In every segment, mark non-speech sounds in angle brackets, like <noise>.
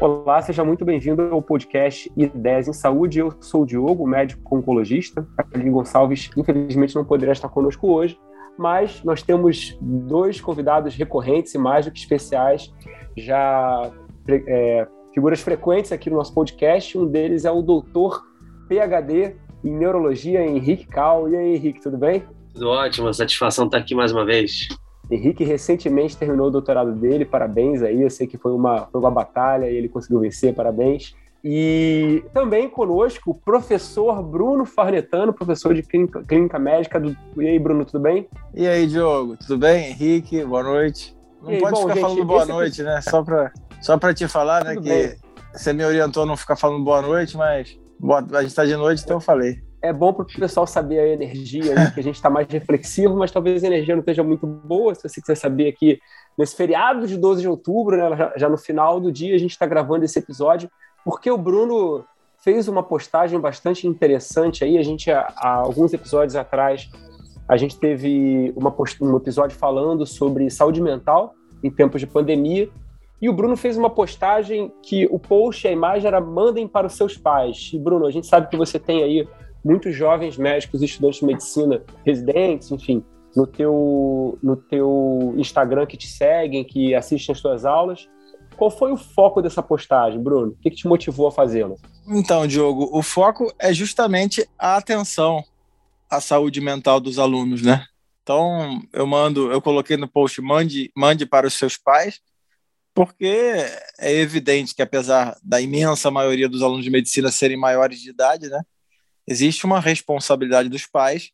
Olá, seja muito bem-vindo ao podcast Ideias em Saúde. Eu sou o Diogo, médico oncologista. A Aline Gonçalves, infelizmente, não poderá estar conosco hoje, mas nós temos dois convidados recorrentes e mais do que especiais, já é, figuras frequentes aqui no nosso podcast. Um deles é o doutor PhD em Neurologia, Henrique Cal. E aí, Henrique, tudo bem? Tudo ótimo, satisfação estar aqui mais uma vez. Henrique recentemente terminou o doutorado dele, parabéns aí, eu sei que foi uma, foi uma batalha e ele conseguiu vencer, parabéns. E também conosco o professor Bruno Farnetano, professor de clínica, clínica médica. Do... E aí, Bruno, tudo bem? E aí, Diogo, tudo bem? Henrique, boa noite. Não aí, pode bom, ficar gente, falando boa noite, né? Só para só pra te falar, né, tudo que bem. você me orientou a não ficar falando boa noite, mas boa... a gente está de noite, então eu falei é bom para o pessoal saber a energia, aí, que a gente está mais reflexivo, mas talvez a energia não esteja muito boa. Se você quiser saber aqui, nesse feriado de 12 de outubro, né, já, já no final do dia, a gente está gravando esse episódio, porque o Bruno fez uma postagem bastante interessante aí. A gente, há, há alguns episódios atrás, a gente teve uma post... um episódio falando sobre saúde mental em tempos de pandemia. E o Bruno fez uma postagem que o post a imagem era mandem para os seus pais. E Bruno, a gente sabe que você tem aí muitos jovens médicos, estudantes de medicina, residentes, enfim, no teu, no teu Instagram que te seguem, que assistem as tuas aulas. Qual foi o foco dessa postagem, Bruno? O que, que te motivou a fazê-la? Então, Diogo, o foco é justamente a atenção à saúde mental dos alunos, né? Então, eu mando, eu coloquei no post, mande, mande para os seus pais, porque é evidente que apesar da imensa maioria dos alunos de medicina serem maiores de idade, né? Existe uma responsabilidade dos pais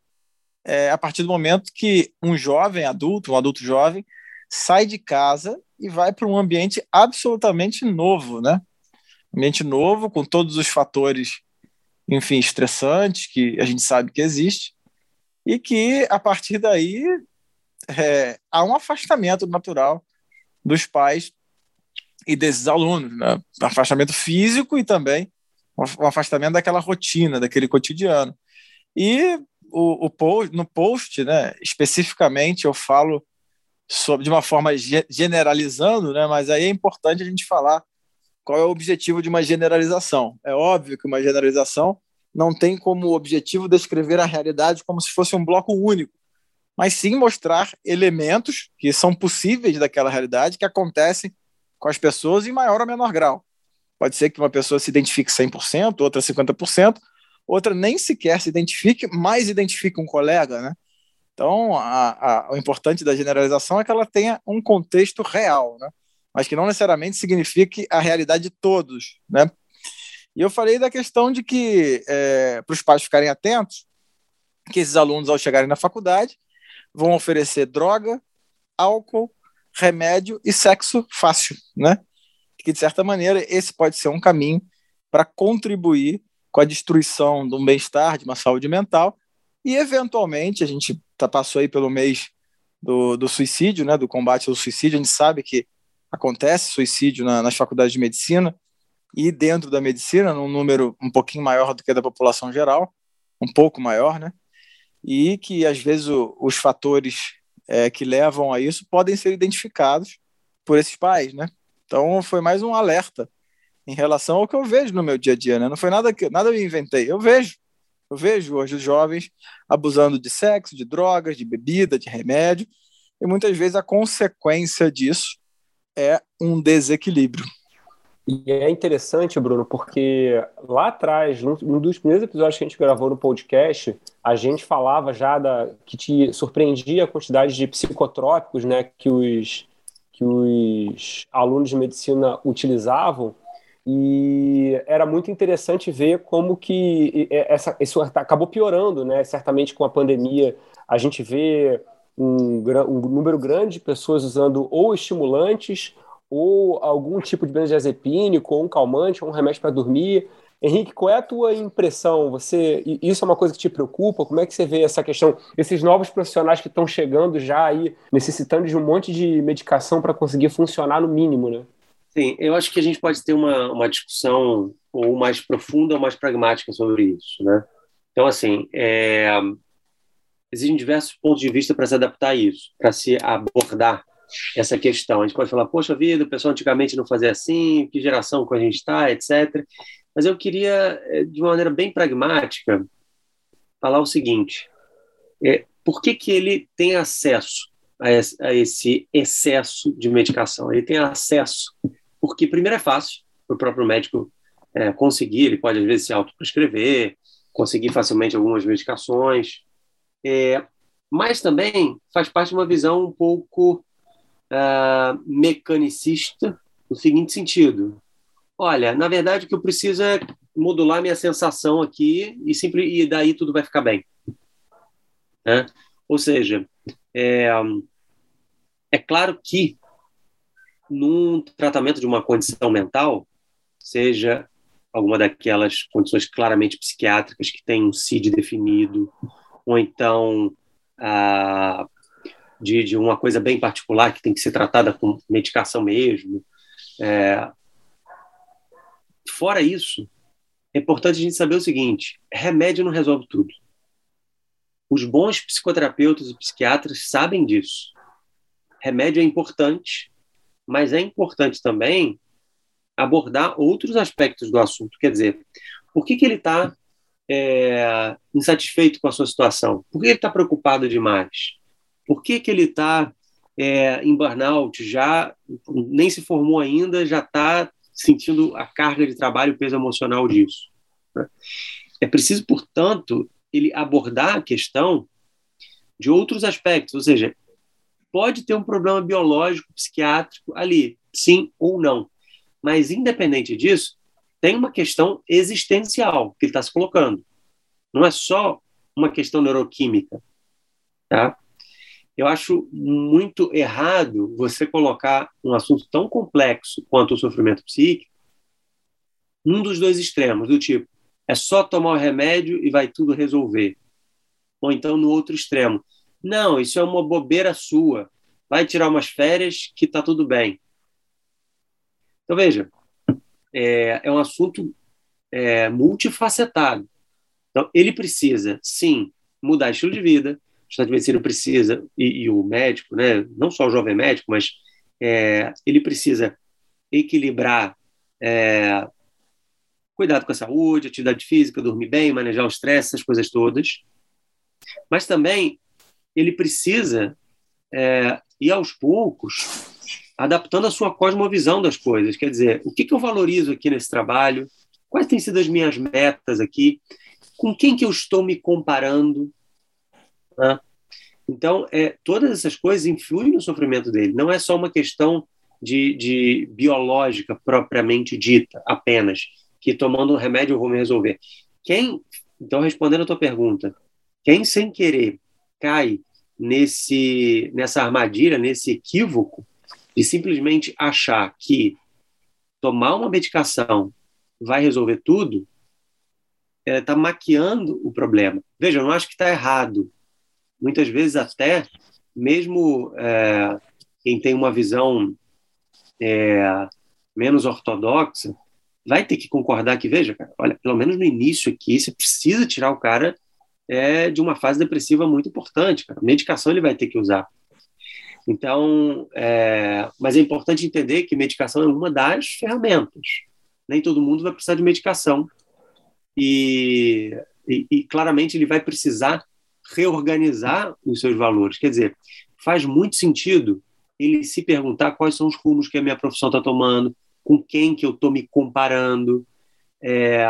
é, a partir do momento que um jovem adulto, um adulto jovem, sai de casa e vai para um ambiente absolutamente novo, né? Ambiente novo, com todos os fatores, enfim, estressantes que a gente sabe que existe, e que a partir daí é, há um afastamento natural dos pais e desses alunos, né? afastamento físico e também um afastamento daquela rotina, daquele cotidiano. E o, o post, no post, né, especificamente, eu falo sobre de uma forma generalizando, né, mas aí é importante a gente falar qual é o objetivo de uma generalização. É óbvio que uma generalização não tem como objetivo descrever a realidade como se fosse um bloco único, mas sim mostrar elementos que são possíveis daquela realidade que acontecem com as pessoas em maior ou menor grau. Pode ser que uma pessoa se identifique 100%, outra 50%, outra nem sequer se identifique, mas identifique um colega, né? Então, a, a, o importante da generalização é que ela tenha um contexto real, né? mas que não necessariamente signifique a realidade de todos. Né? E eu falei da questão de que, é, para os pais ficarem atentos, que esses alunos, ao chegarem na faculdade, vão oferecer droga, álcool, remédio e sexo fácil, né? Que, de certa maneira, esse pode ser um caminho para contribuir com a destruição de um bem-estar, de uma saúde mental, e, eventualmente, a gente tá, passou aí pelo mês do, do suicídio, né, do combate ao suicídio, a gente sabe que acontece suicídio na, nas faculdades de medicina e dentro da medicina, num número um pouquinho maior do que da população geral, um pouco maior, né? E que às vezes o, os fatores é, que levam a isso podem ser identificados por esses pais, né? Então foi mais um alerta em relação ao que eu vejo no meu dia a dia, né? Não foi nada que nada eu inventei, eu vejo. Eu vejo hoje os jovens abusando de sexo, de drogas, de bebida, de remédio, e muitas vezes a consequência disso é um desequilíbrio. E é interessante, Bruno, porque lá atrás, num dos primeiros episódios que a gente gravou no podcast, a gente falava já da que te surpreendia a quantidade de psicotrópicos, né, que os que os alunos de medicina utilizavam e era muito interessante ver como que essa, isso acabou piorando, né? Certamente com a pandemia a gente vê um, um número grande de pessoas usando ou estimulantes ou algum tipo de benzodiazepínico, ou um calmante, ou um remédio para dormir, Henrique, qual é a tua impressão? Você, isso é uma coisa que te preocupa? Como é que você vê essa questão, esses novos profissionais que estão chegando já aí, necessitando de um monte de medicação para conseguir funcionar no mínimo, né? Sim, eu acho que a gente pode ter uma, uma discussão ou mais profunda ou mais pragmática sobre isso, né? Então, assim, é... existem diversos pontos de vista para se adaptar a isso, para se abordar essa questão. A gente pode falar, poxa vida, o pessoal antigamente não fazia assim, que geração que a gente está, etc. Mas eu queria, eh, de uma maneira bem pragmática, falar o seguinte: é, por que, que ele tem acesso a esse, excesso de medicação? Ele tem acesso porque, primeiro, é fácil para o próprio médico é, conseguir, ele pode, às vezes, se autoprescrever, conseguir facilmente algumas medicações, é, mas também faz parte de uma visão um pouco uh, mecanicista, no seguinte sentido: olha, na verdade, o que eu preciso é modular minha sensação aqui e, simples, e daí tudo vai ficar bem. Né? Ou seja, é, é claro que num tratamento de uma condição mental, seja alguma daquelas condições claramente psiquiátricas que tem um CID definido, ou então ah, de, de, uma coisa bem particular que tem que ser tratada com medicação mesmo. É, fora isso, é importante a gente saber o seguinte: remédio não resolve tudo. Os bons psicoterapeutas e psiquiatras sabem disso. Remédio é importante, mas é importante também abordar outros aspectos do assunto. Quer dizer, por que, que ele está é, insatisfeito com a sua situação? Por que ele está preocupado demais? Por que, que ele está é, em burnout, já nem se formou ainda, já está sentindo a carga de trabalho, o peso emocional disso? Né? É preciso, portanto, ele abordar a questão de outros aspectos, ou seja, pode ter um problema biológico, psiquiátrico ali, sim ou não. Mas, independente disso, tem uma questão existencial que ele está se colocando. Não é só uma questão neuroquímica. Tá? Eu acho muito errado você colocar um assunto tão complexo quanto o sofrimento psíquico num dos dois extremos, do tipo, é só tomar o remédio e vai tudo resolver. Ou então no outro extremo, não, isso é uma bobeira sua, vai tirar umas férias que está tudo bem. Então, veja, é, é um assunto é, multifacetado. Então, ele precisa, sim, mudar estilo de vida, estado de medicina precisa, e, e, o médico, né, não só o jovem médico, mas é, ele precisa equilibrar é, cuidado com a saúde, atividade física, dormir bem, manejar o estresse, essas coisas todas. Mas também ele precisa é, ir aos poucos adaptando a sua cosmovisão das coisas. Quer dizer, o que, que eu valorizo aqui nesse trabalho? Quais têm sido as minhas metas aqui? Com quem que eu estou me comparando? Né? Então, é, todas essas coisas influem no sofrimento dele. Não é só uma questão de, de biológica propriamente dita, apenas, que tomando um remédio eu vou me resolver. Quem, então, respondendo a tua pergunta, quem sem querer cai nesse, nessa armadilha, nesse equívoco, de simplesmente achar que tomar uma medicação vai resolver tudo, está maquiando o problema. Veja, eu não acho que está errado. Muitas vezes até, mesmo é, quem tem uma visão é, menos ortodoxa, vai ter que concordar que, veja, cara, olha, pelo menos no início aqui, você precisa tirar o cara é, de uma fase depressiva muito importante. Cara. Medicação ele vai ter que usar. Então, é, mas é importante entender que medicação é uma das ferramentas. Nem todo mundo vai precisar de medicação. E, e, e claramente ele vai precisar reorganizar os seus valores. Quer dizer, faz muito sentido ele se perguntar quais são os rumos que a minha profissão está tomando, com quem que eu estou me comparando, é,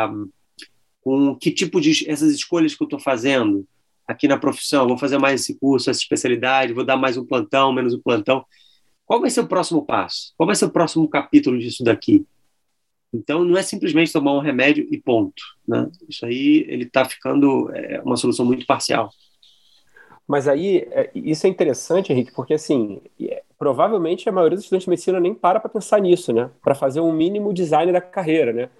com que tipo de essas escolhas que eu estou fazendo aqui na profissão, vou fazer mais esse curso, essa especialidade, vou dar mais um plantão, menos um plantão. Qual vai ser o próximo passo? Qual vai ser o próximo capítulo disso daqui? Então, não é simplesmente tomar um remédio e ponto. Né? Isso aí, ele está ficando é, uma solução muito parcial. Mas aí, é, isso é interessante, Henrique, porque assim, é, provavelmente a maioria dos estudantes de medicina nem para para pensar nisso, né? Para fazer um mínimo design da carreira, né?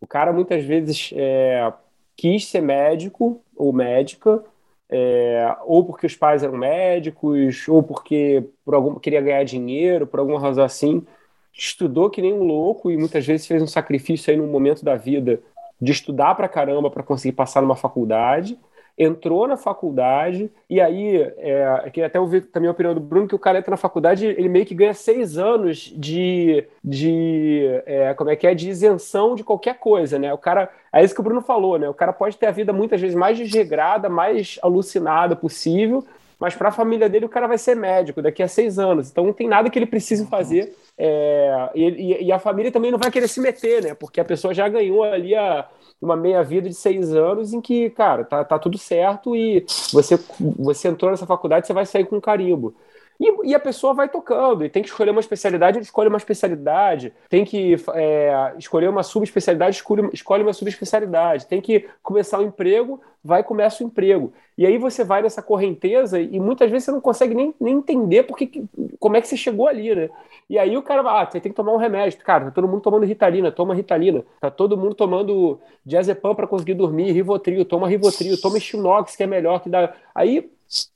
O cara muitas vezes é, quis ser médico ou médica, é, ou porque os pais eram médicos, ou porque por algum, queria ganhar dinheiro, por alguma razão assim, estudou que nem um louco e muitas vezes fez um sacrifício aí num momento da vida de estudar pra caramba para conseguir passar numa faculdade. Entrou na faculdade, e aí, é, que até eu vi também a opinião do Bruno, que o cara entra na faculdade, ele meio que ganha seis anos de, de é, como é que é, de isenção de qualquer coisa, né? O cara, é isso que o Bruno falou, né? O cara pode ter a vida muitas vezes mais desregrada, mais alucinada possível, mas para a família dele o cara vai ser médico daqui a seis anos, então não tem nada que ele precise fazer, é, e, e, a família também não vai querer se meter, né? Porque a pessoa já ganhou ali a uma meia-vida de seis anos em que, cara, tá, tá tudo certo e você, você entrou nessa faculdade, você vai sair com um carimbo. E, e, a pessoa vai tocando, e tem que escolher uma especialidade, ele escolhe uma especialidade, tem que é, escolher uma subespecialidade, escolhe, escolhe uma subespecialidade, tem que começar o um emprego, vai começa o emprego. E aí você vai nessa correnteza e muitas vezes você não consegue nem, nem entender porque, como é que você chegou ali, né? E aí o cara vai, ah, você tem que tomar um remédio. Cara, tá todo mundo tomando Ritalina, toma Ritalina. Tá todo mundo tomando diazepam para conseguir dormir, Rivotril, toma Rivotril, toma Xinox, que é melhor que dá. Aí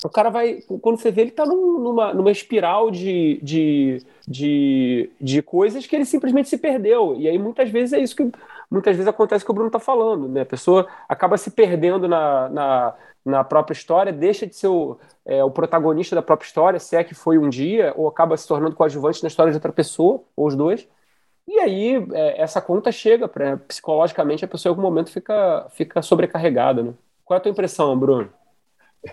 o cara vai, quando você vê, ele tá num, numa, numa espiral de, de, de, de coisas que ele simplesmente se perdeu. E aí muitas vezes é isso que muitas vezes acontece que o Bruno tá falando, né? A pessoa acaba se perdendo na, na, na própria história, deixa de ser o, é, o protagonista da própria história, se é que foi um dia, ou acaba se tornando coadjuvante na história de outra pessoa, ou os dois. E aí é, essa conta chega, pra, psicologicamente a pessoa em algum momento fica, fica sobrecarregada. Né? Qual é a tua impressão, Bruno?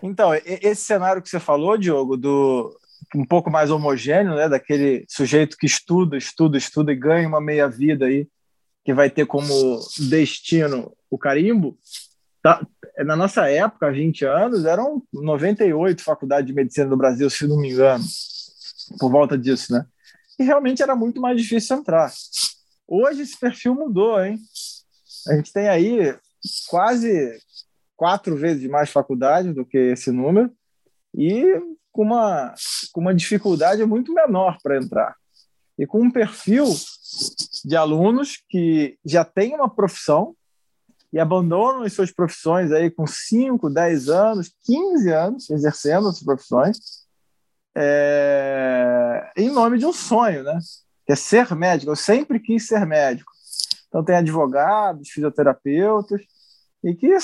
Então, esse cenário que você falou, Diogo, do um pouco mais homogêneo, né, daquele sujeito que estuda, estuda, estuda e ganha uma meia vida aí, que vai ter como destino o carimbo, tá, na nossa época, há 20 anos, eram 98 faculdades de medicina do Brasil, se não me engano, por volta disso, né? E realmente era muito mais difícil entrar. Hoje esse perfil mudou, hein? A gente tem aí quase quatro vezes mais faculdade do que esse número e com uma, com uma dificuldade muito menor para entrar. E com um perfil de alunos que já têm uma profissão e abandonam as suas profissões aí com 5, 10 anos, 15 anos exercendo as profissões é, em nome de um sonho, né? Que é ser médico. Eu sempre quis ser médico. Então tem advogados, fisioterapeutas, e que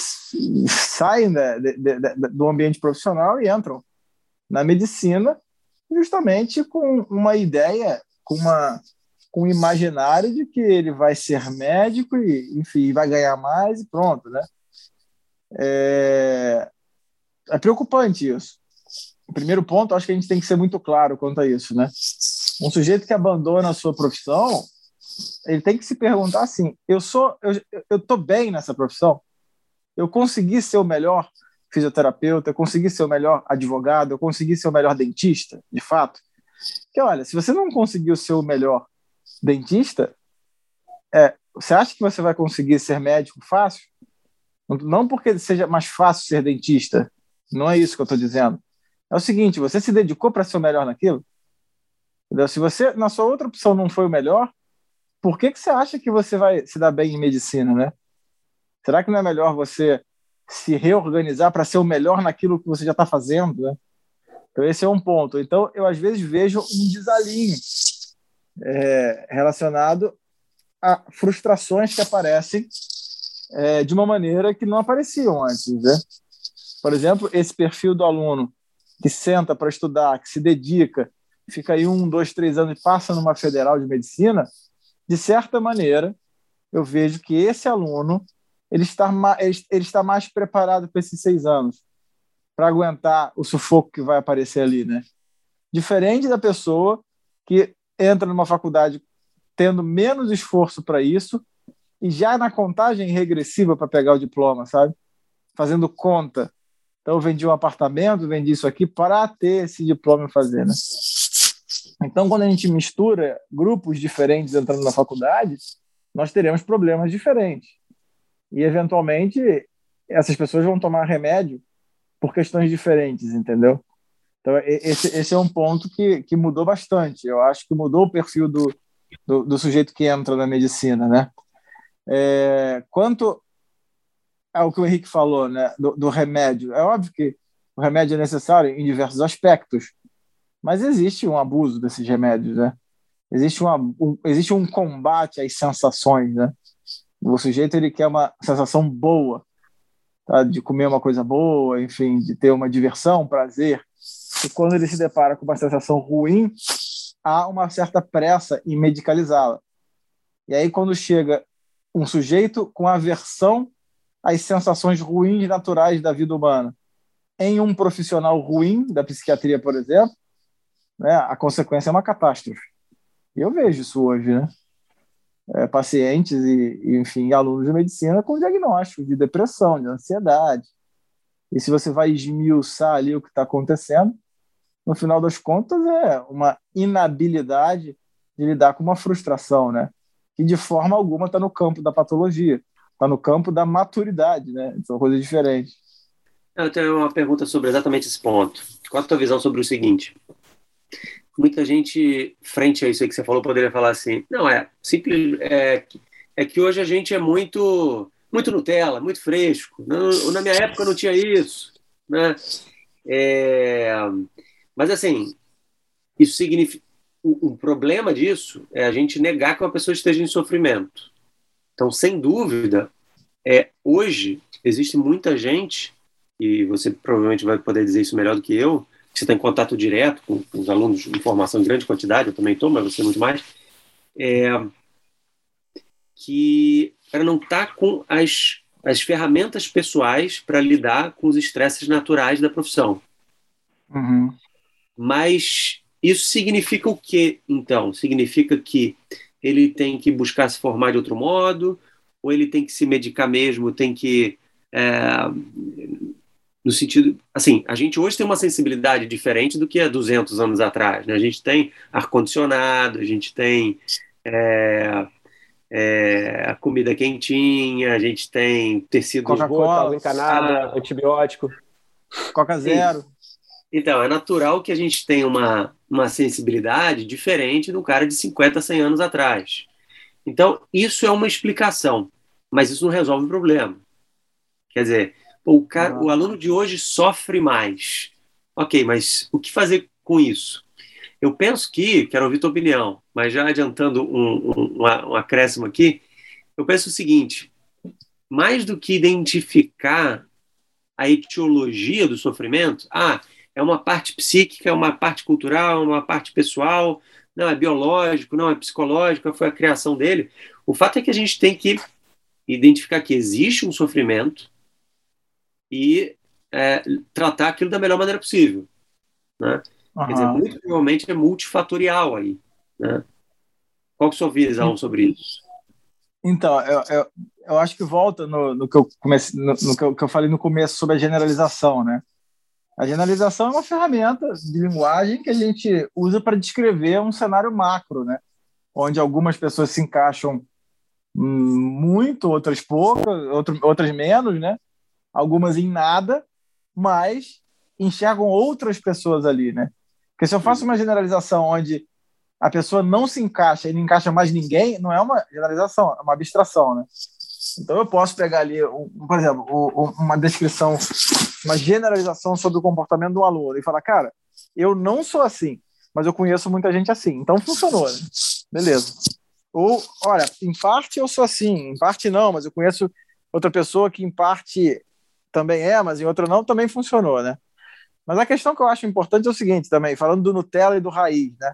saem de, de, de, do ambiente profissional e entram na medicina justamente com uma ideia, com uma com um imaginário de que ele vai ser médico e enfim vai ganhar mais e pronto, né? É, é preocupante isso. O primeiro ponto, acho que a gente tem que ser muito claro quanto a isso, né? Um sujeito que abandona a sua profissão, ele tem que se perguntar assim: eu sou, eu, eu tô bem nessa profissão? Eu consegui ser o melhor fisioterapeuta, eu consegui ser o melhor advogado, eu consegui ser o melhor dentista, de fato. Porque, olha, se você não conseguiu ser o melhor dentista, é, você acha que você vai conseguir ser médico fácil? Não porque seja mais fácil ser dentista, não é isso que eu estou dizendo. É o seguinte, você se dedicou para ser o melhor naquilo? Entendeu? Se você, na sua outra opção, não foi o melhor, por que, que você acha que você vai se dar bem em medicina, né? Será que não é melhor você se reorganizar para ser o melhor naquilo que você já está fazendo? Né? Então, esse é um ponto. Então, eu às vezes vejo um desalinho é, relacionado a frustrações que aparecem é, de uma maneira que não apareciam antes. Né? Por exemplo, esse perfil do aluno que senta para estudar, que se dedica, fica aí um, dois, três anos e passa numa federal de medicina, de certa maneira, eu vejo que esse aluno ele está, ele, está mais preparado para esses seis anos, para aguentar o sufoco que vai aparecer ali, né? Diferente da pessoa que entra numa faculdade tendo menos esforço para isso e já na contagem regressiva para pegar o diploma, sabe? Fazendo conta. Então, eu vendi um apartamento, vendi isso aqui para ter esse diploma e fazer, né? Então, quando a gente mistura grupos diferentes entrando na faculdade, nós teremos problemas diferentes e eventualmente essas pessoas vão tomar remédio por questões diferentes, entendeu? Então, esse, esse é um ponto que, que mudou bastante. Eu acho que mudou o perfil do, do, do sujeito que entra na medicina, né? É, quanto ao que o Henrique falou, né, do, do remédio, é óbvio que o remédio é necessário em diversos aspectos, mas existe um abuso desses remédios, né? Existe, uma, um, existe um combate às sensações, né? O sujeito ele quer uma sensação boa. tá? de comer uma coisa boa, enfim, de ter uma diversão, prazer. E quando ele se depara com uma sensação ruim, há uma certa pressa em medicalizá-la. E aí, quando chega um sujeito com aversão às sensações ruins naturais da vida humana, em um profissional ruim da psiquiatria, por exemplo, né, a consequência é uma catástrofe. Eu vejo isso hoje, né? É, pacientes e, e, enfim, alunos de medicina com diagnóstico de depressão, de ansiedade. E se você vai esmiuçar ali o que está acontecendo, no final das contas é uma inabilidade de lidar com uma frustração, né? Que de forma alguma está no campo da patologia, está no campo da maturidade, né? São coisas diferentes. Eu tenho uma pergunta sobre exatamente esse ponto. Qual a tua visão sobre o seguinte? Muita gente, frente a isso aí que você falou, poderia falar assim: não, é simples, é, é que hoje a gente é muito, muito Nutella, muito fresco. Não, na minha época não tinha isso. Né? É, mas, assim, isso significa. O, o problema disso é a gente negar que uma pessoa esteja em sofrimento. Então, sem dúvida, é, hoje existe muita gente, e você provavelmente vai poder dizer isso melhor do que eu, você está em contato direto com, com, os alunos de informação em grande quantidade, eu também estou, mas você muito mais, é, que para não estar tá com as, as ferramentas pessoais para lidar com os estresses naturais da profissão. Uhum. Mas isso significa o quê, então? Significa que ele tem que buscar se formar de outro modo, ou ele tem que se medicar mesmo, tem que é, no sentido, assim, a gente hoje tem uma sensibilidade diferente do que há 200 anos atrás, né? A gente tem ar-condicionado, a gente tem é, é, a comida quentinha, a gente tem tecido Coca-Cola, encanada, antibiótico. Coca Zero. Então, é natural que a gente tenha uma, uma sensibilidade diferente do cara de 50, 100 anos atrás. Então, isso é uma explicação, mas isso não resolve o problema. Quer dizer, o, cara, ah. o aluno de hoje sofre mais. Ok, mas o que fazer com isso? Eu penso que, quero ouvir tua opinião, mas já adiantando um, um, um acréscimo aqui, eu penso o seguinte: mais do que identificar a etiologia do sofrimento, ah, é uma parte psíquica, é uma parte cultural, é uma parte pessoal, não é biológico, não é psicológico, foi a criação dele. O fato é que a gente tem que identificar que existe um sofrimento, e é, tratar aquilo da melhor maneira possível. Né? Uhum. Quer dizer, muito provavelmente é multifatorial aí. Né? Qual que é a sua visão sobre isso? Então, eu, eu, eu acho que volta no, no, que eu comecei, no, no que, eu, que eu falei no começo sobre a generalização, né? A generalização é uma ferramenta de linguagem que a gente usa para descrever um cenário macro, né? Onde algumas pessoas se encaixam muito, outras poucas, outras menos, né? Algumas em nada, mas enxergam outras pessoas ali, né? Porque se eu faço uma generalização onde a pessoa não se encaixa e não encaixa mais ninguém, não é uma generalização, é uma abstração, né? Então eu posso pegar ali, por exemplo, uma descrição, uma generalização sobre o comportamento do aluno e falar, cara, eu não sou assim, mas eu conheço muita gente assim, então funcionou, né? Beleza. Ou, olha, em parte eu sou assim, em parte não, mas eu conheço outra pessoa que em parte também é, mas em outra não, também funcionou, né? Mas a questão que eu acho importante é o seguinte também, falando do Nutella e do Raiz, né?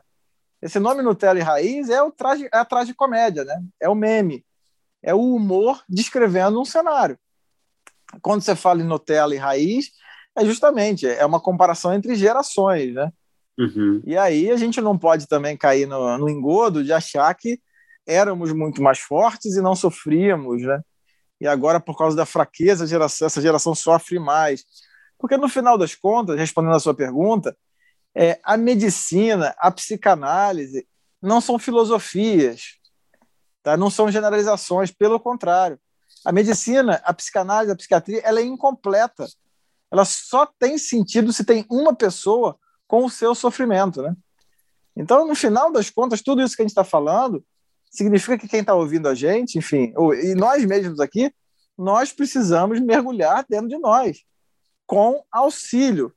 Esse nome Nutella e Raiz é, o traje, é a tragicomédia, né? É o meme. É o humor descrevendo um cenário. Quando você fala em Nutella e Raiz, é justamente, é uma comparação entre gerações, né? Uhum. E aí a gente não pode também cair no, no engodo de achar que éramos muito mais fortes e não sofríamos, né? E agora, por causa da fraqueza, geração, essa geração sofre mais. Porque, no final das contas, respondendo a sua pergunta, é, a medicina, a psicanálise não são filosofias, tá? não são generalizações, pelo contrário. A medicina, a psicanálise, a psiquiatria, ela é incompleta. Ela só tem sentido se tem uma pessoa com o seu sofrimento. Né? Então, no final das contas, tudo isso que a gente está falando significa que quem está ouvindo a gente, enfim, e nós mesmos aqui, nós precisamos mergulhar dentro de nós, com auxílio.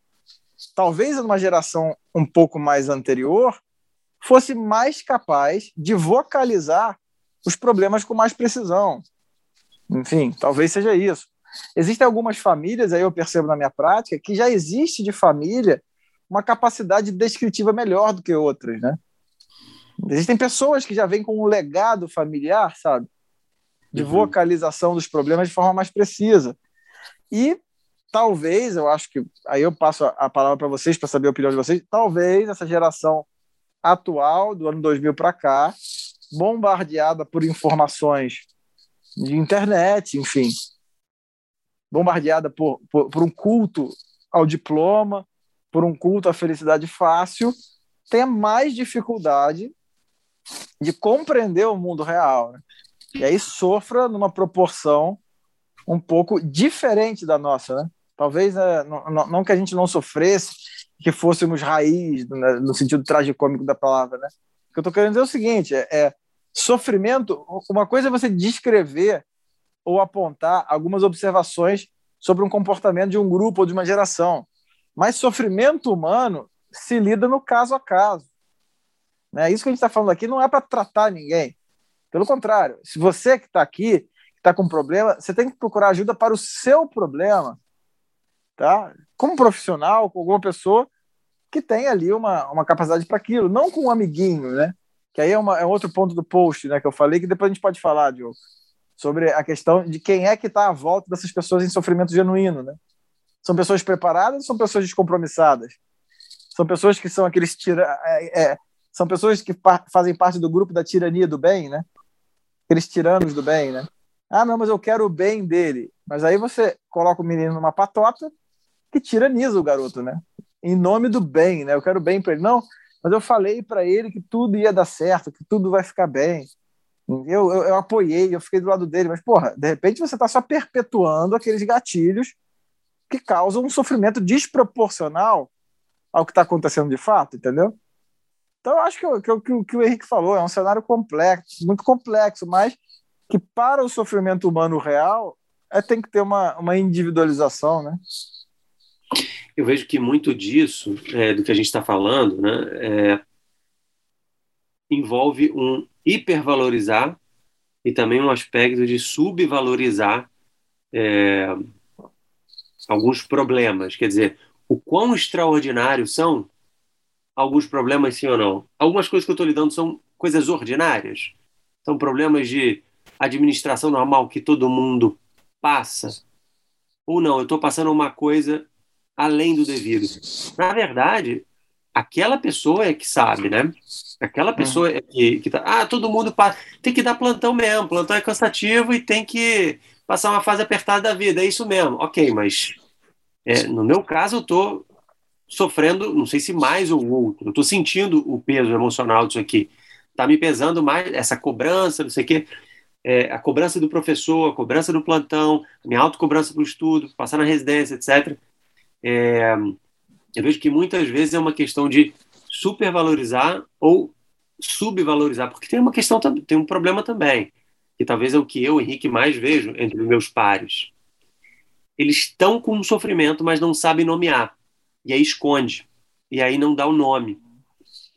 Talvez uma geração um pouco mais anterior fosse mais capaz de vocalizar os problemas com mais precisão. Enfim, talvez seja isso. existem algumas famílias, aí eu percebo na minha prática, que já existe de família uma capacidade descritiva melhor do que outras, né? Existem pessoas que já vêm com um legado familiar, sabe? De uhum. vocalização dos problemas de forma mais precisa. E talvez, eu acho que aí eu passo a palavra para vocês para saber a opinião de vocês. Talvez essa geração atual, do ano 2000 para cá, bombardeada por informações de internet, enfim, bombardeada por, por, por um culto ao diploma, por um culto à felicidade fácil, tenha mais dificuldade de compreender o mundo real. Né? E aí sofra numa proporção um pouco diferente da nossa, né? Talvez né, não, não, que a gente não sofresse, que fôssemos raiz, né, no sentido tragicômico da palavra, né? O que eu estou querendo dizer é o seguinte: é, é, sofrimento. Uma coisa é você descrever ou apontar algumas observações sobre um comportamento de um grupo ou de uma geração, mas sofrimento humano se lida no caso a caso. Né? Isso que a gente está falando aqui não é para tratar ninguém. Pelo contrário, se você que está aqui, que está com problema, você tem que procurar ajuda para o seu problema, tá? Como profissional, com alguma pessoa que tem ali uma, uma capacidade para aquilo, não com um amiguinho, né? Que aí é, uma, é outro ponto do post, né? Que eu falei que depois a gente pode falar, Diogo, sobre a questão de quem é que está à volta dessas pessoas em sofrimento genuíno, né? São pessoas preparadas ou são pessoas descompromissadas? São pessoas que são aqueles tira, é, é, são pessoas que fazem parte do grupo da tirania do bem, né? Aqueles tiranos do bem, né? Ah, não, mas eu quero o bem dele. Mas aí você coloca o menino numa patota que tiraniza o garoto, né? Em nome do bem, né? Eu quero bem para ele. Não, mas eu falei para ele que tudo ia dar certo, que tudo vai ficar bem. Eu, eu, eu apoiei, eu fiquei do lado dele, mas, porra, de repente você está só perpetuando aqueles gatilhos que causam um sofrimento desproporcional ao que está acontecendo de fato, entendeu? Então, eu acho que, que, que, que o Henrique falou é um cenário complexo, muito complexo, mas que para o sofrimento humano real é, tem que ter uma, uma individualização, né? Eu vejo que muito disso, é, do que a gente está falando, né, é, envolve um hipervalorizar e também um aspecto de subvalorizar é, alguns problemas. Quer dizer, o quão extraordinários são alguns problemas, sim ou não. Algumas coisas que eu estou lidando são coisas ordinárias, são problemas de administração normal que todo mundo passa. Ou não, eu estou passando uma coisa além do devido. Na verdade, aquela pessoa é que sabe, né? Aquela uhum. pessoa é que, que tá. Ah, todo mundo passa. Tem que dar plantão mesmo. Plantão é cansativo e tem que passar uma fase apertada da vida. É isso mesmo. Ok, mas é, no meu caso, eu estou sofrendo, não sei se mais ou outro, eu estou sentindo o peso emocional disso aqui. Está me pesando mais essa cobrança, não sei o quê. É, a cobrança do professor, a cobrança do plantão, a minha autocobrança para o estudo, passar na residência, etc. É, eu vejo que muitas vezes é uma questão de supervalorizar ou subvalorizar, porque tem uma questão, tem um problema também, que talvez é o que eu, Henrique, mais vejo entre os meus pares. Eles estão com um sofrimento, mas não sabem nomear e aí esconde, e aí não dá o nome,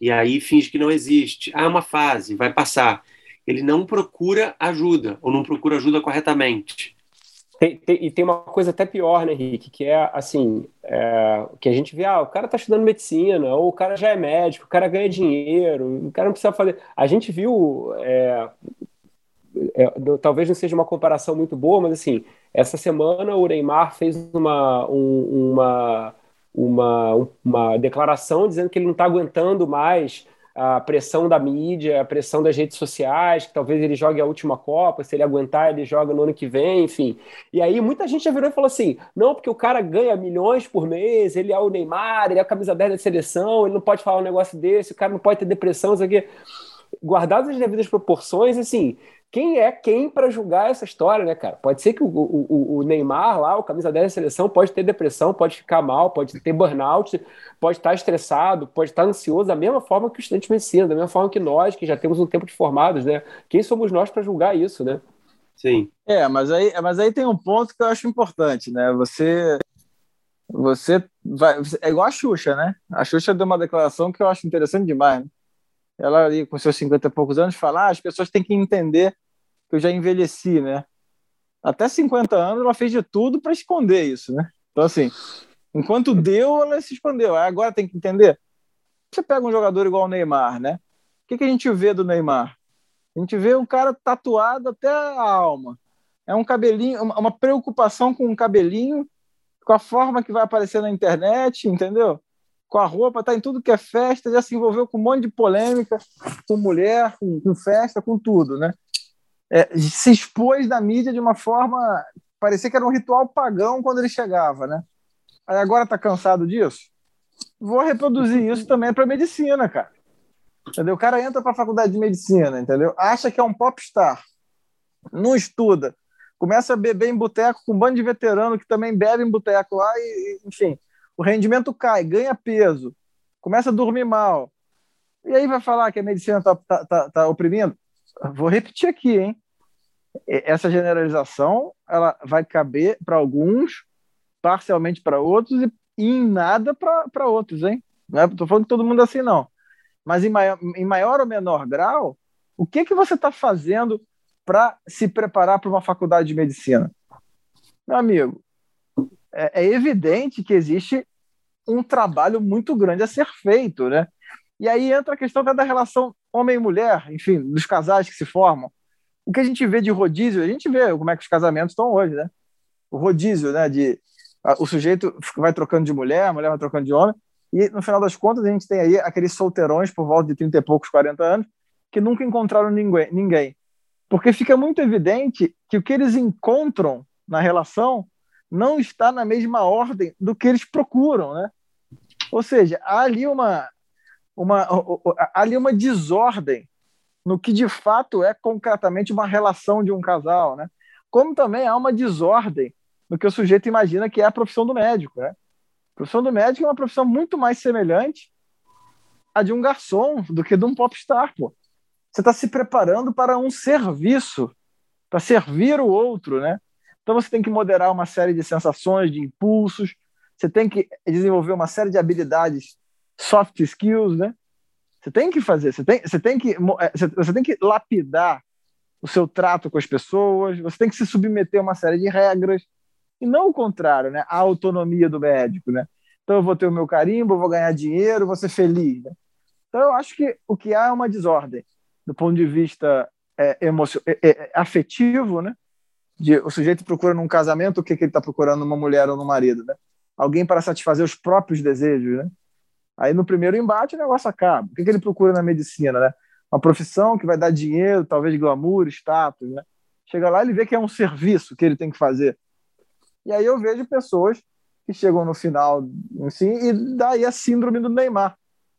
e aí finge que não existe. Ah, é uma fase, vai passar. Ele não procura ajuda, ou não procura ajuda corretamente. Tem, tem, e tem uma coisa até pior, né, Henrique, que é assim, é, que a gente vê, ah, o cara tá estudando medicina, ou o cara já é médico, o cara ganha dinheiro, o cara não precisa fazer. A gente viu, é, é, talvez não seja uma comparação muito boa, mas assim, essa semana o Neymar fez uma, um, uma uma, uma declaração dizendo que ele não está aguentando mais a pressão da mídia, a pressão das redes sociais, que talvez ele jogue a última Copa, se ele aguentar, ele joga no ano que vem, enfim. E aí muita gente já virou e falou assim: não, porque o cara ganha milhões por mês, ele é o Neymar, ele é a camisa 10 da seleção, ele não pode falar um negócio desse, o cara não pode ter depressão, isso aqui. Guardadas as devidas proporções, assim, quem é quem para julgar essa história, né, cara? Pode ser que o, o, o, Neymar lá, o camisa 10 da seleção, pode ter depressão, pode ficar mal, pode ter burnout, pode estar estressado, pode estar ansioso, da mesma forma que o estudante de medicina, da mesma forma que nós, que já temos um tempo de formados, né? Quem somos nós para julgar isso, né? Sim. É, mas aí, mas aí tem um ponto que eu acho importante, né? Você você vai. É igual a Xuxa, né? A Xuxa deu uma declaração que eu acho interessante demais. Né? Ela ali com seus 50 e poucos anos fala, ah, as pessoas têm que entender que eu já envelheci, né? até 50 anos ela fez de tudo para esconder isso, né? Então, assim, enquanto deu, ela se escondeu. Agora tem que entender. Você pega um jogador igual o Neymar, né? O que, que a gente vê do Neymar? A gente vê um cara tatuado até a alma. É um cabelinho, uma preocupação com um cabelinho, com a forma que vai aparecer na internet, entendeu? Com a roupa, tá em tudo que é festa, já se envolveu com um monte de polêmica, com mulher, com, com festa, com tudo, né? É, se expôs na mídia de uma forma. Parecia que era um ritual pagão quando ele chegava, né? Aí agora tá cansado disso? Vou reproduzir isso também para medicina, cara. Entendeu? O cara entra para a faculdade de medicina, entendeu? Acha que é um popstar, não estuda, começa a beber em boteco com um bando de veterano que também bebe em boteco lá e, enfim, o rendimento cai, ganha peso, começa a dormir mal. E aí vai falar que a medicina está tá, tá, tá oprimindo? Vou repetir aqui, hein? Essa generalização ela vai caber para alguns, parcialmente para outros e, em nada para outros, hein? Não estou falando que todo mundo é assim, não mas em maior, em maior ou menor grau, o que, que você está fazendo para se preparar para uma faculdade de medicina? Meu amigo, é, é, evidente que existe um trabalho muito grande a ser feito, né? E aí entra a questão da relação homem e mulher, enfim, dos casais que se formam. O que a gente vê de rodízio, a gente vê como é que os casamentos estão hoje, né? O rodízio, né? De, o sujeito vai trocando de mulher, a mulher vai trocando de homem, e, no final das contas, a gente tem aí aqueles solteirões por volta de 30 e poucos, 40 anos, que nunca encontraram ninguém. ninguém. Porque fica muito evidente que o que eles encontram na relação não está na mesma ordem do que eles procuram, né? Ou seja, há ali uma, uma, há ali uma desordem no que de fato é concretamente uma relação de um casal, né? Como também há uma desordem no que o sujeito imagina que é a profissão do médico, né? profissão do médico é uma profissão muito mais semelhante à de um garçom do que de um popstar, pô. Você está se preparando para um serviço, para servir o outro, né? Então você tem que moderar uma série de sensações, de impulsos, você tem que desenvolver uma série de habilidades, soft skills, né? Você tem que fazer, você tem, você tem que, é, você tem que lapidar o seu trato com as pessoas, você tem que se submeter a uma série de regras, e não o contrário, né? A autonomia do médico, né? Então eu vou ter o meu carimbo, vou ganhar dinheiro, vou ser feliz. Né? Então eu acho que o que há é uma desordem do ponto de vista é, emocio... É, é, é, afetivo, né? De, o sujeito procura num casamento o que, que ele está procurando numa mulher ou no marido, né? Alguém para satisfazer os próprios desejos, né? Aí no primeiro embate o negócio acaba. O que, que ele procura na medicina, né? Uma profissão que vai dar dinheiro, talvez glamour, status, né? Chega lá ele vê que é um serviço que ele tem que fazer. E aí eu vejo pessoas que chegam no final, assim, e daí a síndrome do Neymar.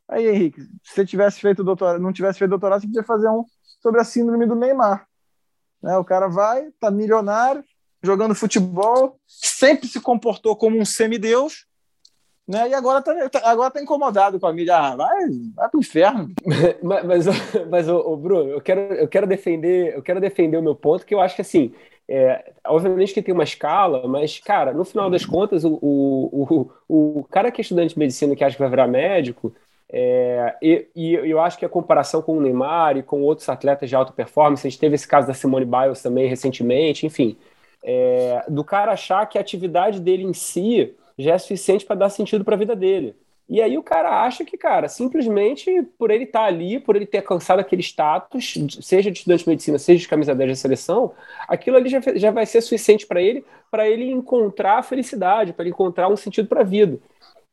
Aí, Henrique, se você tivesse feito doutorado, não tivesse feito doutorado, você podia fazer um sobre a síndrome do Neymar. Né? O cara vai, tá milionário, jogando futebol, sempre se comportou como um semideus, né? E agora tá, tá, agora tá incomodado com a mídia. Ah, vai, vai pro inferno. <laughs> mas, mas, mas o, Bruno, eu quero, eu quero defender, eu quero defender o meu ponto, que eu acho que assim, é, obviamente que tem uma escala, mas, cara, no final das contas, o, o, o, o cara que é estudante de medicina que acha que vai virar médico, é, e, e, eu acho que a comparação com o Neymar e com outros atletas de alta performance, a gente teve esse caso da Simone Biles também recentemente, enfim, é, do cara achar que a atividade dele em si já é suficiente para dar sentido para a vida dele. E aí o cara acha que, cara, simplesmente por ele estar tá ali, por ele ter alcançado aquele status, seja de estudante de medicina, seja de camisa 10 da seleção, aquilo ali já, já vai ser suficiente para ele, para ele encontrar a felicidade, para ele encontrar um sentido para a vida.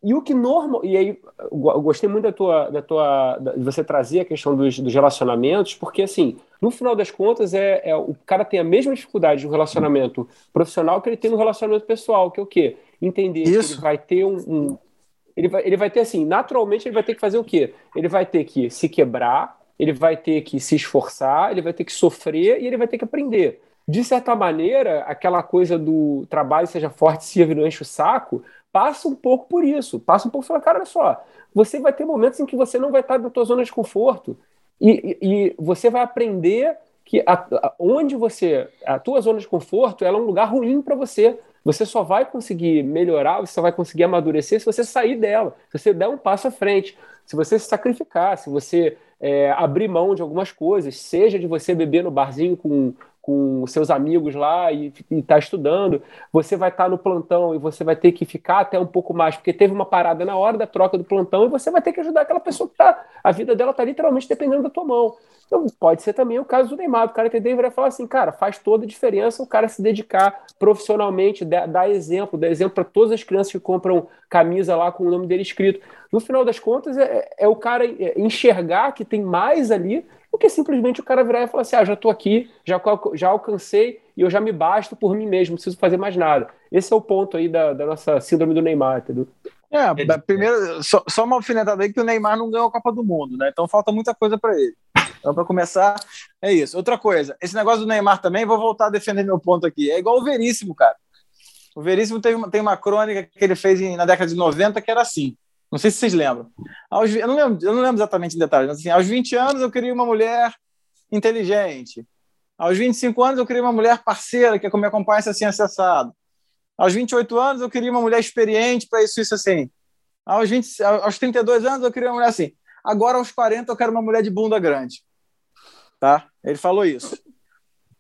E o que normal. E aí, eu gostei muito da tua. Da tua de você trazer a questão dos, dos relacionamentos, porque, assim, no final das contas, é, é, o cara tem a mesma dificuldade no relacionamento profissional que ele tem no relacionamento pessoal, que é o quê? Entender Isso. que ele vai ter um, um ele vai, ele vai ter assim, naturalmente ele vai ter que fazer o quê? Ele vai ter que se quebrar, ele vai ter que se esforçar, ele vai ter que sofrer e ele vai ter que aprender. De certa maneira, aquela coisa do trabalho seja forte, sirva e não enche o saco, passa um pouco por isso. Passa um pouco por cara, olha só, você vai ter momentos em que você não vai estar na tua zona de conforto. E, e, você vai aprender que a, a, onde você, a tua zona de conforto, ela é um lugar ruim para você. Você só vai conseguir melhorar, você só vai conseguir amadurecer se você sair dela, se você der um passo à frente, se você se sacrificar, se você é, abrir mão de algumas coisas, seja de você beber no barzinho com, com seus amigos lá e está estudando, você vai estar tá no plantão e você vai ter que ficar até um pouco mais, porque teve uma parada na hora da troca do plantão e você vai ter que ajudar aquela pessoa que está. A vida dela está literalmente dependendo da tua mão. Então, pode ser também o caso do Neymar. O cara entender vai falar assim, cara, faz toda a diferença o cara se dedicar profissionalmente, dar exemplo, dar exemplo para todas as crianças que compram camisa lá com o nome dele escrito. No final das contas, é, é o cara enxergar que tem mais ali do que simplesmente o cara virar e falar assim: ah, já estou aqui, já, já alcancei e eu já me basto por mim mesmo, não preciso fazer mais nada. Esse é o ponto aí da, da nossa síndrome do Neymar, entendeu? É, primeiro, só, só uma alfinetada aí que o Neymar não ganhou a Copa do Mundo, né? Então falta muita coisa para ele. Então, para começar, é isso. Outra coisa, esse negócio do Neymar também, vou voltar a defender meu ponto aqui. É igual o Veríssimo, cara. O Veríssimo tem uma, tem uma crônica que ele fez em, na década de 90 que era assim. Não sei se vocês lembram. Aos, eu, não lembro eu não lembro exatamente em detalhes, mas assim, aos 20 anos eu queria uma mulher inteligente. Aos 25 anos eu queria uma mulher parceira que me acompanhasse assim acessado. Aos 28 anos eu queria uma mulher experiente para isso, isso assim. Aos, 20, aos 32 anos eu queria uma mulher assim. Agora aos 40 eu quero uma mulher de bunda grande. Tá? Ele falou isso.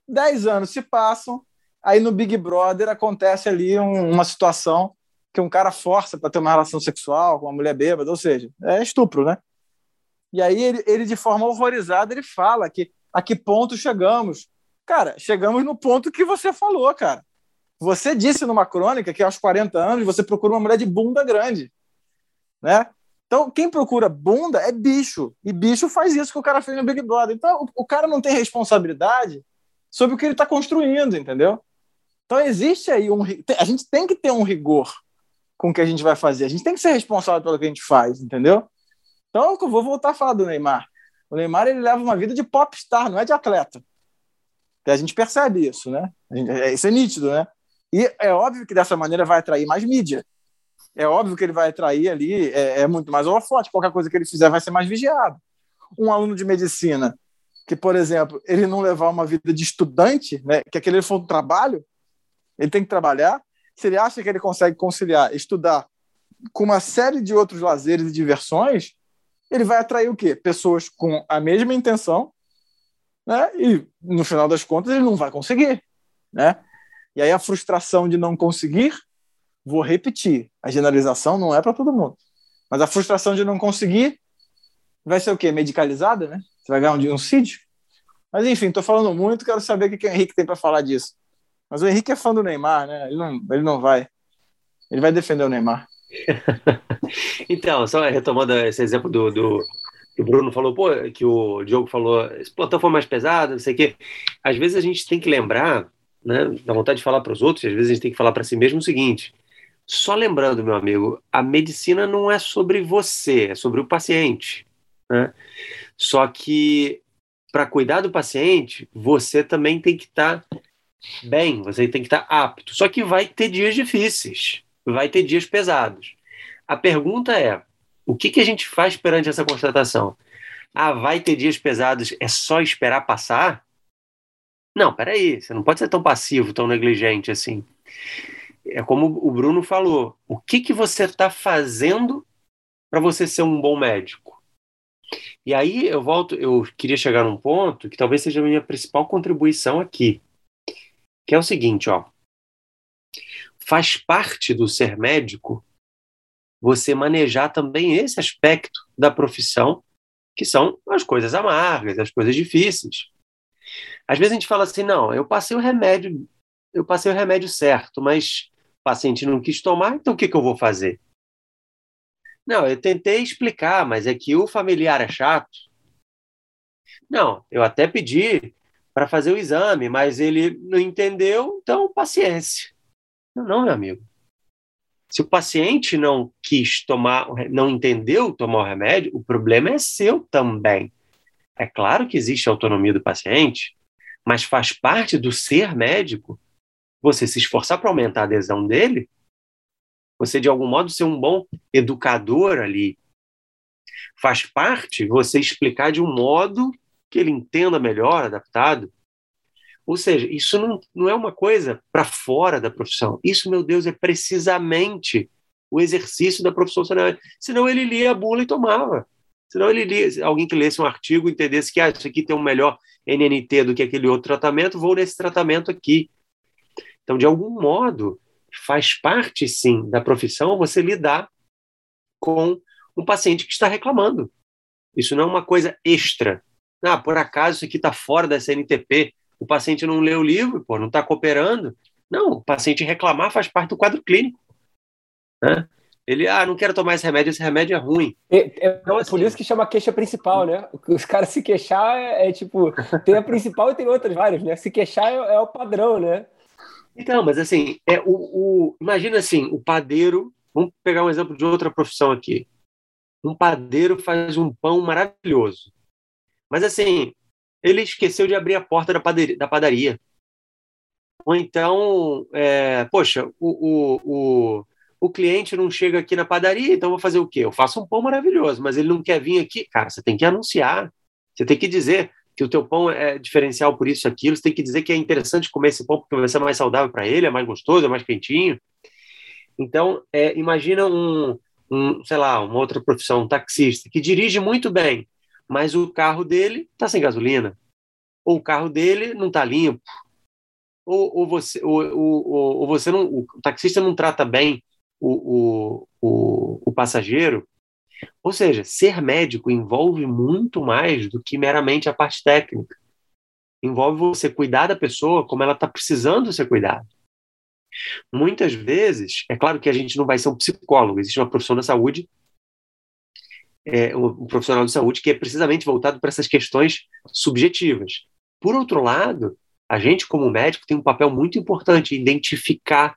Dez anos se passam, aí no Big Brother acontece ali um, uma situação que um cara força para ter uma relação sexual com uma mulher bêbada, ou seja, é estupro, né? E aí ele, ele, de forma horrorizada, ele fala que a que ponto chegamos. Cara, chegamos no ponto que você falou, cara. Você disse numa crônica que aos 40 anos você procura uma mulher de bunda grande, né? Então, quem procura bunda é bicho. E bicho faz isso que o cara fez no Big Brother. Então, o, o cara não tem responsabilidade sobre o que ele está construindo, entendeu? Então, existe aí um. A gente tem que ter um rigor com o que a gente vai fazer. A gente tem que ser responsável pelo que a gente faz, entendeu? Então, eu vou voltar a falar do Neymar. O Neymar ele leva uma vida de popstar, não é de atleta. A gente percebe isso, né? É, isso é nítido, né? E é óbvio que dessa maneira vai atrair mais mídia. É óbvio que ele vai atrair ali, é, é muito mais holofote. Qualquer coisa que ele fizer vai ser mais vigiado. Um aluno de medicina que, por exemplo, ele não levar uma vida de estudante, né, que aquele for um trabalho, ele tem que trabalhar, se ele acha que ele consegue conciliar estudar com uma série de outros lazeres e diversões, ele vai atrair o quê? Pessoas com a mesma intenção, né? E no final das contas ele não vai conseguir, né? E aí a frustração de não conseguir, vou repetir, a generalização não é para todo mundo, mas a frustração de não conseguir vai ser o quê? Medicalizada, né? Você vai ganhar um, um? Mas enfim, estou falando muito, quero saber o que o Henrique tem para falar disso. Mas o Henrique é fã do Neymar, né? Ele não, ele não vai. Ele vai defender o Neymar. <laughs> então, só retomando esse exemplo do, do o Bruno falou, pô, que o Diogo falou, esse plantão foi mais pesado, não sei o quê. Às vezes a gente tem que lembrar, né, dá vontade de falar para os outros, às vezes a gente tem que falar para si mesmo o seguinte: só lembrando, meu amigo, a medicina não é sobre você, é sobre o paciente. Né? Só que para cuidar do paciente, você também tem que estar tá bem, você tem que estar apto. Só que vai ter dias difíceis, vai ter dias pesados. A pergunta é: o que, que a gente faz perante essa constatação? Ah, vai ter dias pesados, é só esperar passar? Não, peraí, você não pode ser tão passivo, tão negligente assim. É como o Bruno falou: o que, que você está fazendo para você ser um bom médico? E aí eu volto, eu queria chegar num ponto que talvez seja a minha principal contribuição aqui que é o seguinte, ó. Faz parte do ser médico você manejar também esse aspecto da profissão, que são as coisas amargas, as coisas difíceis. Às vezes a gente fala assim, não, eu passei o remédio, eu passei o remédio certo, mas o paciente não quis tomar, então o que, que eu vou fazer? Não, eu tentei explicar, mas é que o familiar é chato. Não, eu até pedi para fazer o exame, mas ele não entendeu, então paciência. Não, não, meu amigo. Se o paciente não quis tomar, não entendeu tomar o remédio, o problema é seu também. É claro que existe a autonomia do paciente, mas faz parte do ser médico você se esforçar para aumentar a adesão dele, você de algum modo ser um bom educador ali. Faz parte você explicar de um modo que ele entenda melhor, adaptado. Ou seja, isso não, não é uma coisa para fora da profissão. Isso, meu Deus, é precisamente o exercício da profissão Senão ele lia a bula e tomava. Senão ele lia, alguém que lesse um artigo entendesse que ah, isso aqui tem um melhor NNT do que aquele outro tratamento, vou nesse tratamento aqui. Então, de algum modo, faz parte sim da profissão você lidar com um paciente que está reclamando. Isso não é uma coisa extra. Ah, por acaso isso aqui está fora da CNTP, o paciente não leu o livro, pô, não está cooperando. Não, o paciente reclamar faz parte do quadro clínico. Né? Ele, ah, não quero tomar esse remédio, esse remédio é ruim. É, é então, assim, por isso que chama queixa principal, né? Os caras se queixar é, é, tipo, tem a principal e tem outras várias, né? Se queixar é, é o padrão, né? Então, mas assim, é o, o, imagina assim, o padeiro, vamos pegar um exemplo de outra profissão aqui. Um padeiro faz um pão maravilhoso. Mas assim, ele esqueceu de abrir a porta da padaria. Da padaria. Ou então, é, poxa, o, o, o, o cliente não chega aqui na padaria, então vou fazer o quê? Eu faço um pão maravilhoso, mas ele não quer vir aqui. Cara, você tem que anunciar. Você tem que dizer que o teu pão é diferencial por isso aquilo. Você tem que dizer que é interessante comer esse pão porque vai ser mais saudável para ele, é mais gostoso, é mais quentinho. Então, é, imagina um, um, sei lá, uma outra profissão, um taxista, que dirige muito bem, mas o carro dele está sem gasolina, ou o carro dele não está limpo, ou, ou, você, ou, ou, ou, você não, o taxista não trata bem o, o, o, o passageiro. Ou seja, ser médico envolve muito mais do que meramente a parte técnica. Envolve você cuidar da pessoa como ela está precisando ser cuidada. Muitas vezes, é claro que a gente não vai ser um psicólogo, existe uma profissão da saúde é, um profissional de saúde que é precisamente voltado para essas questões subjetivas. Por outro lado, a gente, como médico, tem um papel muito importante em identificar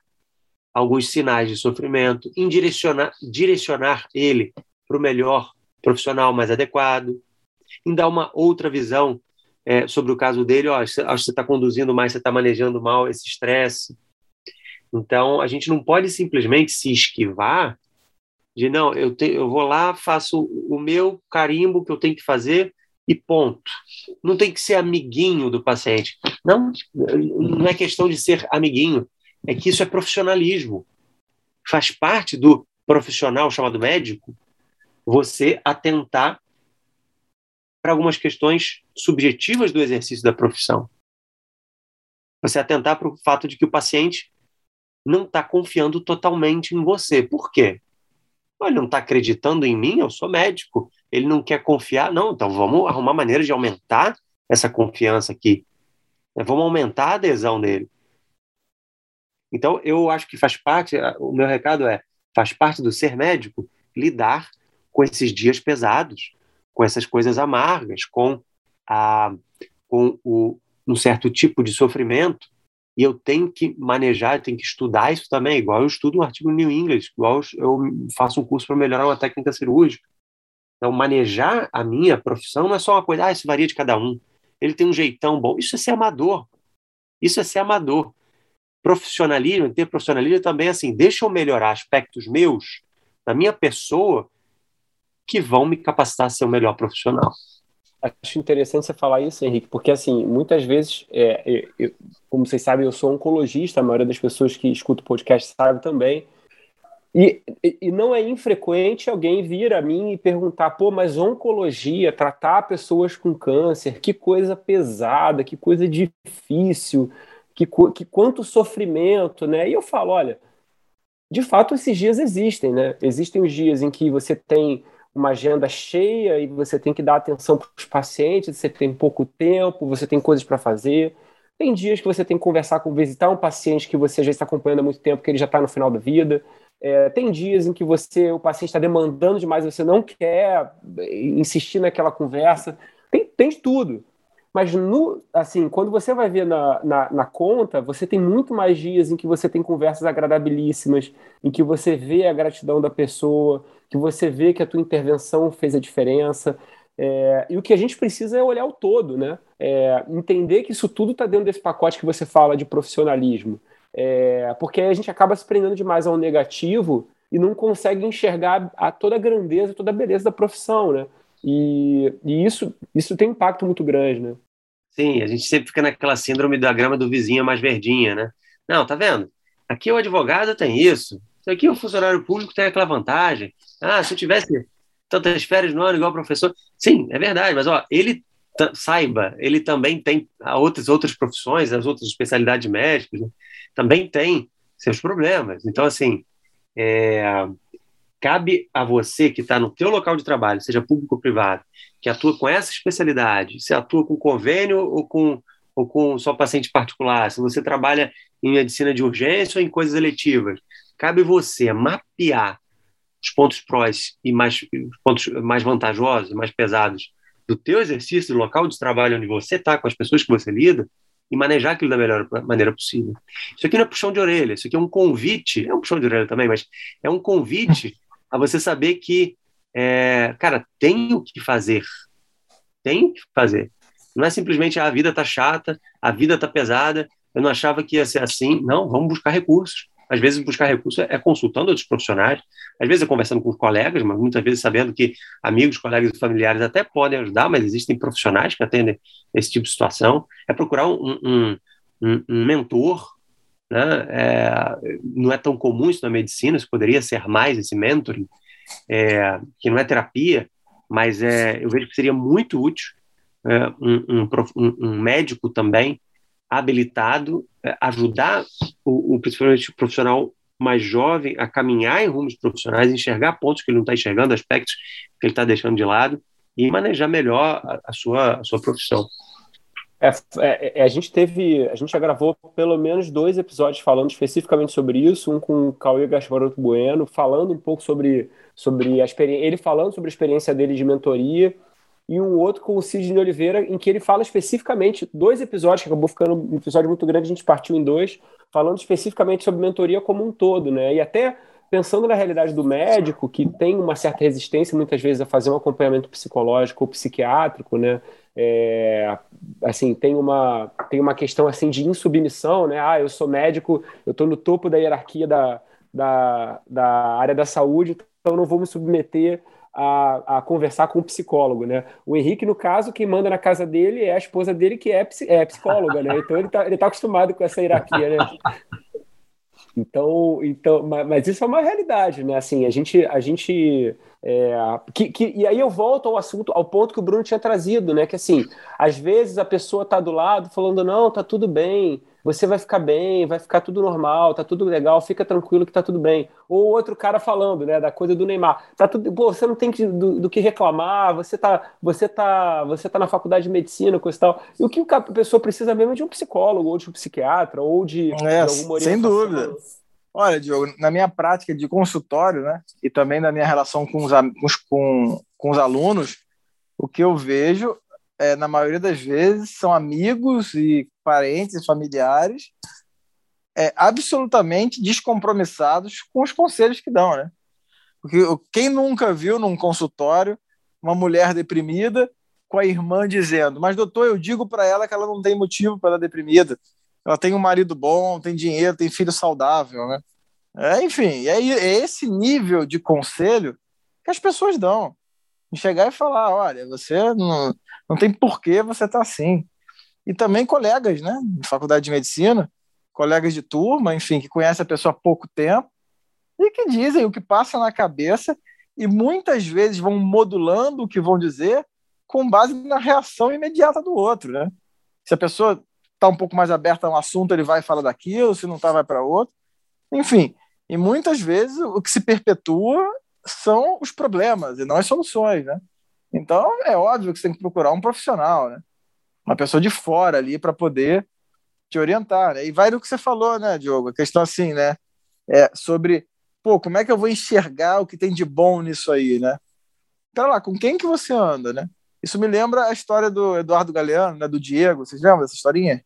alguns sinais de sofrimento, em direcionar, direcionar ele para o melhor profissional mais adequado, em dar uma outra visão é, sobre o caso dele. Ó, acho que você está conduzindo mais, você está manejando mal esse estresse. Então, a gente não pode simplesmente se esquivar de não, eu, te, eu vou lá, faço o meu carimbo que eu tenho que fazer e ponto. Não tem que ser amiguinho do paciente. Não, não é questão de ser amiguinho, é que isso é profissionalismo. Faz parte do profissional chamado médico você atentar para algumas questões subjetivas do exercício da profissão. Você atentar para o fato de que o paciente não está confiando totalmente em você. Por quê? Ele não está acreditando em mim, eu sou médico. Ele não quer confiar. Não, então vamos arrumar maneira de aumentar essa confiança aqui. Vamos aumentar a adesão dele. Então, eu acho que faz parte, o meu recado é, faz parte do ser médico lidar com esses dias pesados, com essas coisas amargas, com, a, com o, um certo tipo de sofrimento e eu tenho que manejar, eu tenho que estudar isso também, igual eu estudo um artigo no New English, igual eu faço um curso para melhorar uma técnica cirúrgica. Então, manejar a minha profissão não é só uma coisa, ah, isso varia de cada um. Ele tem um jeitão bom. Isso é ser amador. Isso é ser amador. Profissionalismo, ter profissionalismo também é assim, deixa eu melhorar aspectos meus, da minha pessoa, que vão me capacitar a ser o melhor profissional. Acho interessante você falar isso, Henrique, porque assim, muitas vezes, é, eu, como vocês sabem, eu sou oncologista, a maioria das pessoas que escutam podcast sabe também. E, e não é infrequente alguém vir a mim e perguntar, pô, mas oncologia, tratar pessoas com câncer, que coisa pesada, que coisa difícil, que, que quanto sofrimento, né? E eu falo, olha, de fato esses dias existem, né? Existem os dias em que você tem uma agenda cheia e você tem que dar atenção para os pacientes, você tem pouco tempo, você tem coisas para fazer. Tem dias que você tem que conversar com, visitar um paciente que você já está acompanhando há muito tempo, que ele já está no final da vida. É, tem dias em que você, o paciente está demandando demais, você não quer insistir naquela conversa. Tem, tem de tudo. Mas, no, assim, quando você vai ver na, na, na, conta, você tem muito mais dias em que você tem conversas agradabilíssimas, em que você vê a gratidão da pessoa, que você vê que a tua intervenção fez a diferença. É, e o que a gente precisa é olhar o todo, né? É, entender que isso tudo está dentro desse pacote que você fala de profissionalismo. É, porque a gente acaba se prendendo demais ao negativo e não consegue enxergar a toda a grandeza, toda a beleza da profissão, né? E, e isso, isso tem um impacto muito grande, né? Sim, a gente sempre fica naquela síndrome da grama do vizinho mais verdinha, né? Não, tá vendo? Aqui o advogado tem isso, isso aqui o funcionário público tem aquela vantagem. Ah, se eu tivesse tantas férias no ano igual professor. Sim, é verdade, mas ó, ele saiba, ele também tem outras outras profissões, as outras especialidades médicas, né? também tem seus problemas. Então, assim, é, cabe a você que está no teu local de trabalho, seja público ou privado, que atua com essa especialidade, se atua com convênio ou com, ou com só paciente particular, se você trabalha em medicina de urgência ou em coisas eletivas, cabe você mapear os pontos prós e mais os pontos mais vantajosos, mais pesados do teu exercício, do local de trabalho onde você está, com as pessoas que você lida, e manejar aquilo da melhor maneira possível. Isso aqui não é puxão de orelha, isso aqui é um convite, é um puxão de orelha também, mas é um convite a você saber que, é, cara, tem o que fazer. Tem o que fazer. Não é simplesmente ah, a vida tá chata, a vida tá pesada, eu não achava que ia ser assim. Não, vamos buscar recursos. Às vezes, buscar recursos é consultando outros profissionais, às vezes é conversando com colegas, mas muitas vezes sabendo que amigos, colegas e familiares até podem ajudar, mas existem profissionais que atendem esse tipo de situação. É procurar um, um, um, um mentor, né? É, não é tão comum isso na medicina, isso poderia ser mais esse mentoring, é, que não é terapia, mas é, eu vejo que seria muito útil é, um, um, um, médico também habilitado é, ajudar o, o, principalmente o profissional mais jovem a caminhar em rumos profissionais, enxergar pontos que ele não está enxergando, aspectos que ele está deixando de lado e manejar melhor a, a, sua, a sua profissão. É, é, é, a gente teve, a gente já gravou pelo menos dois episódios falando especificamente sobre isso, um com o Cauê Gasparoto Bueno, falando um pouco sobre, sobre a experiência, ele falando sobre a experiência dele de mentoria e um outro com o Sidney Oliveira, em que ele fala especificamente, dois episódios, que acabou ficando um episódio muito grande, a gente partiu em dois, falando especificamente sobre mentoria como um todo, né? E até pensando na realidade do médico, que tem uma certa resistência muitas vezes a fazer um acompanhamento psicológico ou psiquiátrico, né? É, assim, tem uma, tem uma questão assim de insubmissão, né? Ah, eu sou médico, eu estou no topo da hierarquia da, da, da área da saúde, então não vou me submeter a, a, conversar com o psicólogo, né? O Henrique, no caso, quem manda na casa dele é a esposa dele, que é, é psicóloga, né? Então ele está ele tá acostumado com essa hierarquia, né? Então, então mas, mas isso é uma realidade, né? Assim, a gente, a gente é, que, que, e aí eu volto ao assunto, ao ponto que o Bruno tinha trazido, né? Que assim, às vezes a pessoa está do lado falando, não, tá tudo bem, você vai ficar bem, vai ficar tudo normal, tá tudo legal, fica tranquilo que tá tudo bem. Ou outro cara falando, né, da coisa do Neymar. Tá tudo, pô, você não tem que, do, do, que reclamar, você tá, você tá, você tá na faculdade de medicina, coisa e tal. E o que a pessoa precisa mesmo é de um psicólogo, ou de um psiquiatra, ou de, é, de alguma Sem dúvida. Olha, Diogo, na minha prática de consultório, né, e também na minha relação com os, com, com os alunos, o que eu vejo é, na maioria das vezes, são amigos e parentes, familiares, é, absolutamente descompromissados com os conselhos que dão, né? Porque quem nunca viu num consultório uma mulher deprimida com a irmã dizendo: Mas, doutor, eu digo para ela que ela não tem motivo para estar deprimida. Ela tem um marido bom, tem dinheiro, tem filho saudável, né? É, enfim, é, é esse nível de conselho que as pessoas dão. Chegar e falar: olha, você não, não tem porquê você estar tá assim. E também colegas, né? Faculdade de Medicina, colegas de turma, enfim, que conhecem a pessoa há pouco tempo e que dizem o que passa na cabeça e muitas vezes vão modulando o que vão dizer com base na reação imediata do outro, né? Se a pessoa está um pouco mais aberta a um assunto, ele vai falar daquilo, se não está, vai para outro. Enfim, e muitas vezes o que se perpetua são os problemas e não as soluções, né? Então, é óbvio que você tem que procurar um profissional, né? Uma pessoa de fora ali para poder te orientar, né? E vai do que você falou, né, Diogo? A questão assim, né? É sobre, pô, como é que eu vou enxergar o que tem de bom nisso aí, né? Pera lá, com quem que você anda, né? Isso me lembra a história do Eduardo Galeano, né, do Diego. Vocês lembram dessa historinha?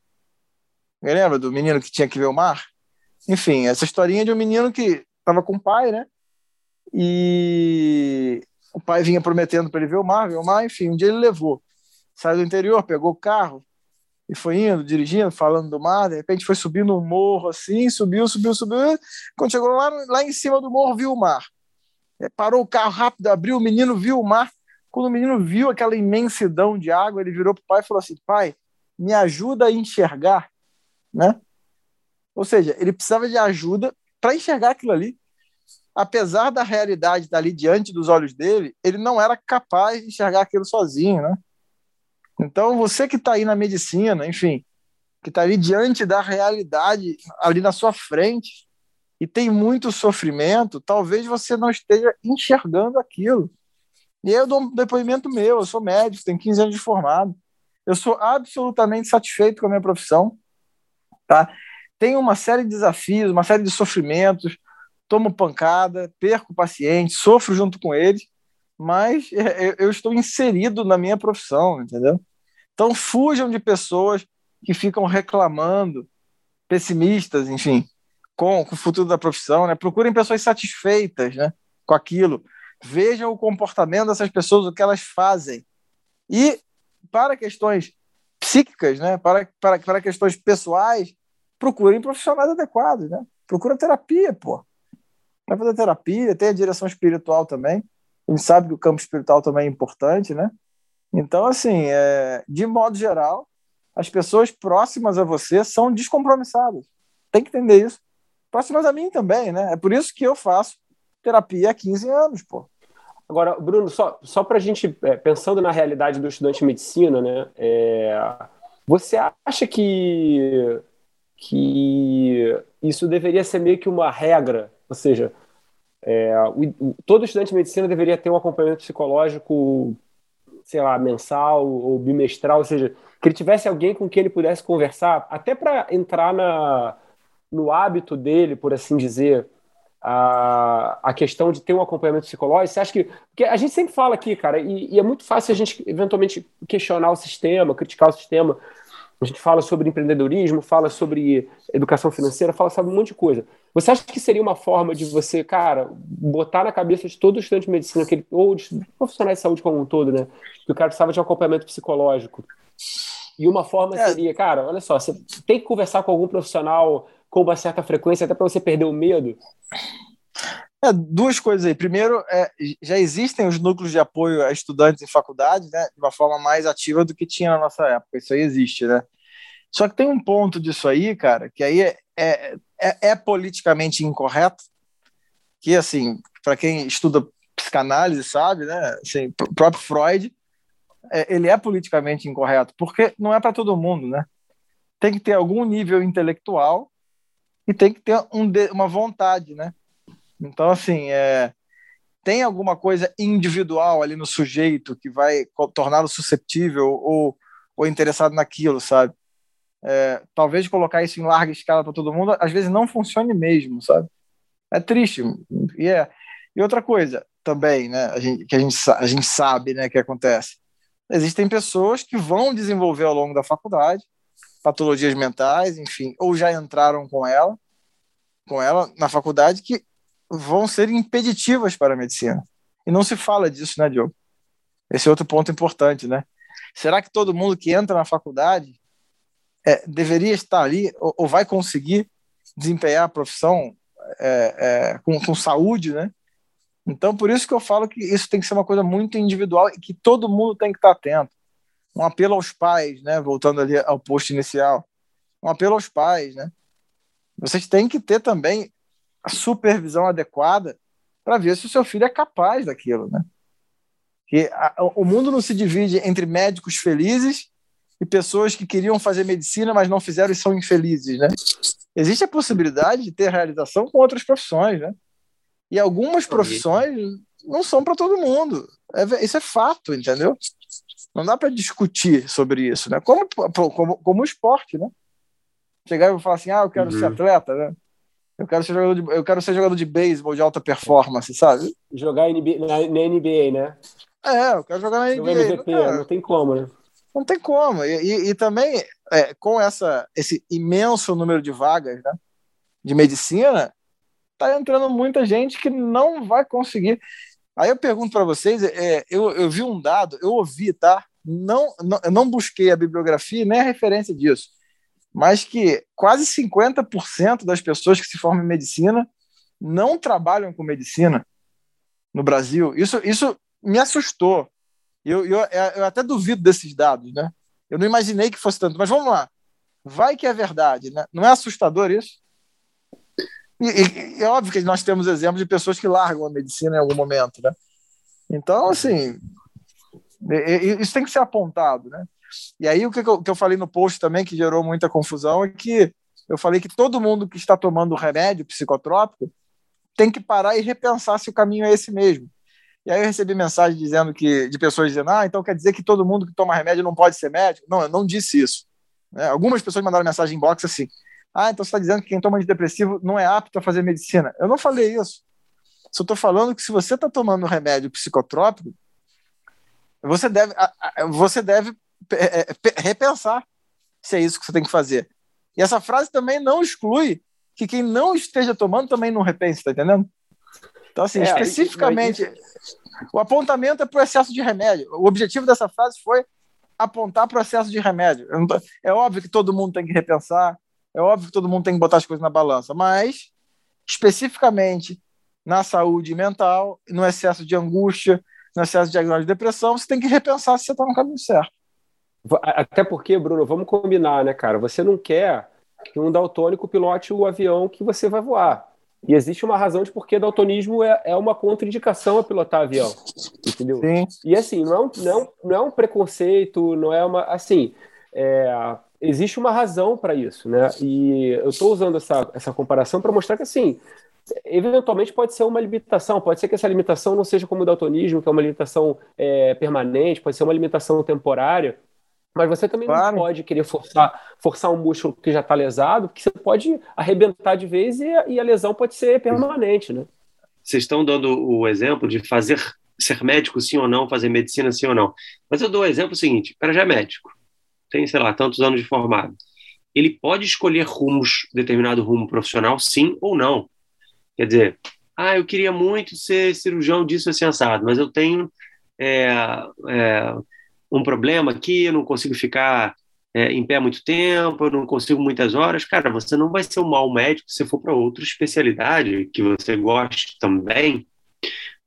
Me lembra do menino que tinha que ver o mar? Enfim, essa historinha de um menino que estava com o pai, né? E o pai vinha prometendo para ele ver o mar, ver o mar, enfim, um dia ele levou. Saiu do interior, pegou o carro e foi indo, dirigindo, falando do mar, de repente foi subindo um morro assim, subiu, subiu, subiu. Quando chegou lá, lá em cima do morro, viu o mar. É, parou o carro rápido, abriu, o menino viu o mar. Quando o menino viu aquela imensidão de água, ele virou para o pai e falou assim: pai, me ajuda a enxergar, né? Ou seja, ele precisava de ajuda para enxergar aquilo ali. Apesar da realidade estar ali diante dos olhos dele, ele não era capaz de enxergar aquilo sozinho, né? Então, você que está aí na medicina, enfim, que está ali diante da realidade, ali na sua frente, e tem muito sofrimento, talvez você não esteja enxergando aquilo. E eu dou um depoimento meu, eu sou médico, tenho 15 anos de formado. Eu sou absolutamente satisfeito com a minha profissão. Tá? Tenho uma série de desafios, uma série de sofrimentos, tomo pancada, perco paciente, sofro junto com eles, mas <laughs> é, eu estou inserido na minha profissão, entendeu? Então fujam de pessoas que ficam reclamando, pessimistas, enfim, com, com o futuro da profissão, né? Procurem pessoas satisfeitas, né, com aquilo. Vejam o comportamento dessas pessoas, o que elas fazem. E para questões psíquicas, né, para, para, para questões pessoais, procurem profissionais adequados, né? Procura terapia, pô. Vai fazer terapia, tem a direção espiritual também. Gente sabe que o campo espiritual também é importante, né? Então, assim, é, de modo geral, as pessoas próximas a você são descompromissadas. Tem que entender isso. Próximas a mim também, né? É por isso que eu faço terapia há 15 anos, pô. Agora, Bruno, só, só para a gente, é, pensando na realidade do estudante de medicina, né? É, você acha que, que isso deveria ser meio que uma regra? Ou seja, é, o, o, todo estudante de medicina deveria ter um acompanhamento psicológico, sei lá, mensal ou bimestral, ou seja, que ele tivesse alguém com quem ele pudesse conversar, até para entrar na, no hábito dele, por assim dizer, a, a questão de ter um acompanhamento psicológico? Você acha que. Porque a gente sempre fala aqui, cara, e, e, é muito fácil a gente eventualmente questionar o sistema, criticar o sistema. A gente fala sobre empreendedorismo, fala sobre educação financeira, fala sobre um monte de coisa. Você acha que seria uma forma de você, cara, botar na cabeça de todo estudante de medicina, que ele, ou de profissionais de saúde como um todo, né? Que o cara precisava de um acompanhamento psicológico. E uma forma é. seria, cara, olha só, você tem que conversar com algum profissional com uma certa frequência, até para você perder o medo? É, duas coisas aí. Primeiro, é, já existem os núcleos de apoio a estudantes em faculdade, né, de uma forma mais ativa do que tinha na nossa época. Isso aí existe, né? Só que tem um ponto disso aí, cara, que aí é, é, é, é politicamente incorreto, que, assim, para quem estuda psicanálise sabe, né, assim, o próprio Freud, é, ele é politicamente incorreto, porque não é para todo mundo, né? Tem que ter algum nível intelectual e tem que ter um, uma vontade, né? Então, assim, é, tem alguma coisa individual ali no sujeito que vai torná-lo susceptível ou, ou interessado naquilo, sabe? É, talvez colocar isso em larga escala para todo mundo, às vezes não funcione mesmo, sabe? É triste. E, é. e outra coisa também, né, a gente, que a gente, a gente sabe né, que acontece. Existem pessoas que vão desenvolver ao longo da faculdade patologias mentais, enfim, ou já entraram com ela, com ela na faculdade que vão ser impeditivas para a medicina. E não se fala disso, né, Diogo? Esse é outro ponto importante, né? Será que todo mundo que entra na faculdade é, deveria estar ali ou, ou, vai conseguir desempenhar a profissão é, é, com, com saúde, né? Então, por isso que eu falo que isso tem que ser uma coisa muito individual e que todo mundo tem que estar atento um apelo aos pais, né? Voltando ali ao post inicial, um apelo aos pais, né? Vocês têm que ter também a supervisão adequada para ver se o seu filho é capaz daquilo, né? Que o mundo não se divide entre médicos felizes e pessoas que queriam fazer medicina, mas não fizeram e são infelizes, né? Existe a possibilidade de ter realização com outras profissões, né? E algumas profissões não são para todo mundo. É, isso é fato, entendeu? Não dá para discutir sobre isso, né? Como, como, como esporte, né? Chegar e falar assim, ah, eu quero uhum. ser atleta, né? Eu quero ser jogador de, eu quero ser jogador de beisebol de alta performance, sabe? Jogar NBA, na, na, NBA, né? É, eu quero jogar na NBA. MVP, não, não tem como, né? Não tem como. E, e, e também, é, com essa, esse imenso número de vagas né, de medicina, tá entrando muita gente que não vai conseguir. Aí eu pergunto para vocês, é, eu, eu vi um dado, eu ouvi, tá? Não, não, eu não busquei a bibliografia nem a referência disso, mas que quase 50% das pessoas que se formam em medicina não trabalham com medicina no Brasil. Isso, isso me assustou. Eu, eu, eu até duvido desses dados, né? Eu não imaginei que fosse tanto, mas vamos lá. Vai que é verdade, né? Não é assustador isso? E, e, é óbvio que nós temos exemplos de pessoas que largam a medicina em algum momento, né? Então, assim, isso tem que ser apontado, né? E aí o que eu, que eu falei no post também, que gerou muita confusão, é que eu falei que todo mundo que está tomando remédio psicotrópico tem que parar e repensar se o caminho é esse mesmo. E aí eu recebi mensagem dizendo que de pessoas dizendo, ah, então quer dizer que todo mundo que toma remédio não pode ser médico? Não, eu não disse isso. Né? Algumas pessoas mandaram mensagem em box assim, ah, então você está dizendo que quem toma antidepressivo não é apto a fazer medicina. Eu não falei isso. Só estou falando que se você está tomando remédio psicotrópico, você deve, você deve repensar se é isso que você tem que fazer. E essa frase também não exclui que quem não esteja tomando também não repense, tá entendendo? Então, assim, é, especificamente, o apontamento é para o excesso de remédio. O objetivo dessa frase foi apontar para o excesso de remédio. É óbvio que todo mundo tem que repensar, é óbvio que todo mundo tem que botar as coisas na balança, mas especificamente na saúde mental, no excesso de angústia, no excesso de diagnóstico de depressão, você tem que repensar se você está no caminho certo. Até porque, Bruno, vamos combinar, né, cara? Você não quer que um daltônico pilote o avião que você vai voar. E existe uma razão de porque daltonismo é, é uma contraindicação a pilotar avião. Entendeu? Sim. E assim, não é um, não, é não é um preconceito, não é uma. Assim, é, existe uma razão para isso, né? E eu estou usando essa, essa comparação para mostrar que, assim, eventualmente pode ser uma limitação, pode ser que essa limitação não seja como o daltonismo, que é uma limitação é, permanente, pode ser uma limitação temporária, mas você também claro. não pode querer forçar, forçar um músculo que já está lesado, porque você pode arrebentar de vez e, e, a lesão pode ser permanente, né? Vocês estão dando o exemplo de fazer ser médico sim ou não, fazer medicina sim ou não. Mas eu dou o exemplo seguinte: o cara já é médico, tem, sei lá, tantos anos de formado. Ele pode escolher rumos, determinado rumo profissional, sim ou não. Quer dizer, ah, eu queria muito ser cirurgião disso assim assado, mas eu tenho é, é, um problema aqui, eu não consigo ficar é, em pé muito tempo, eu não consigo muitas horas, cara, você não vai ser um mau médico se for para outra especialidade que você goste também.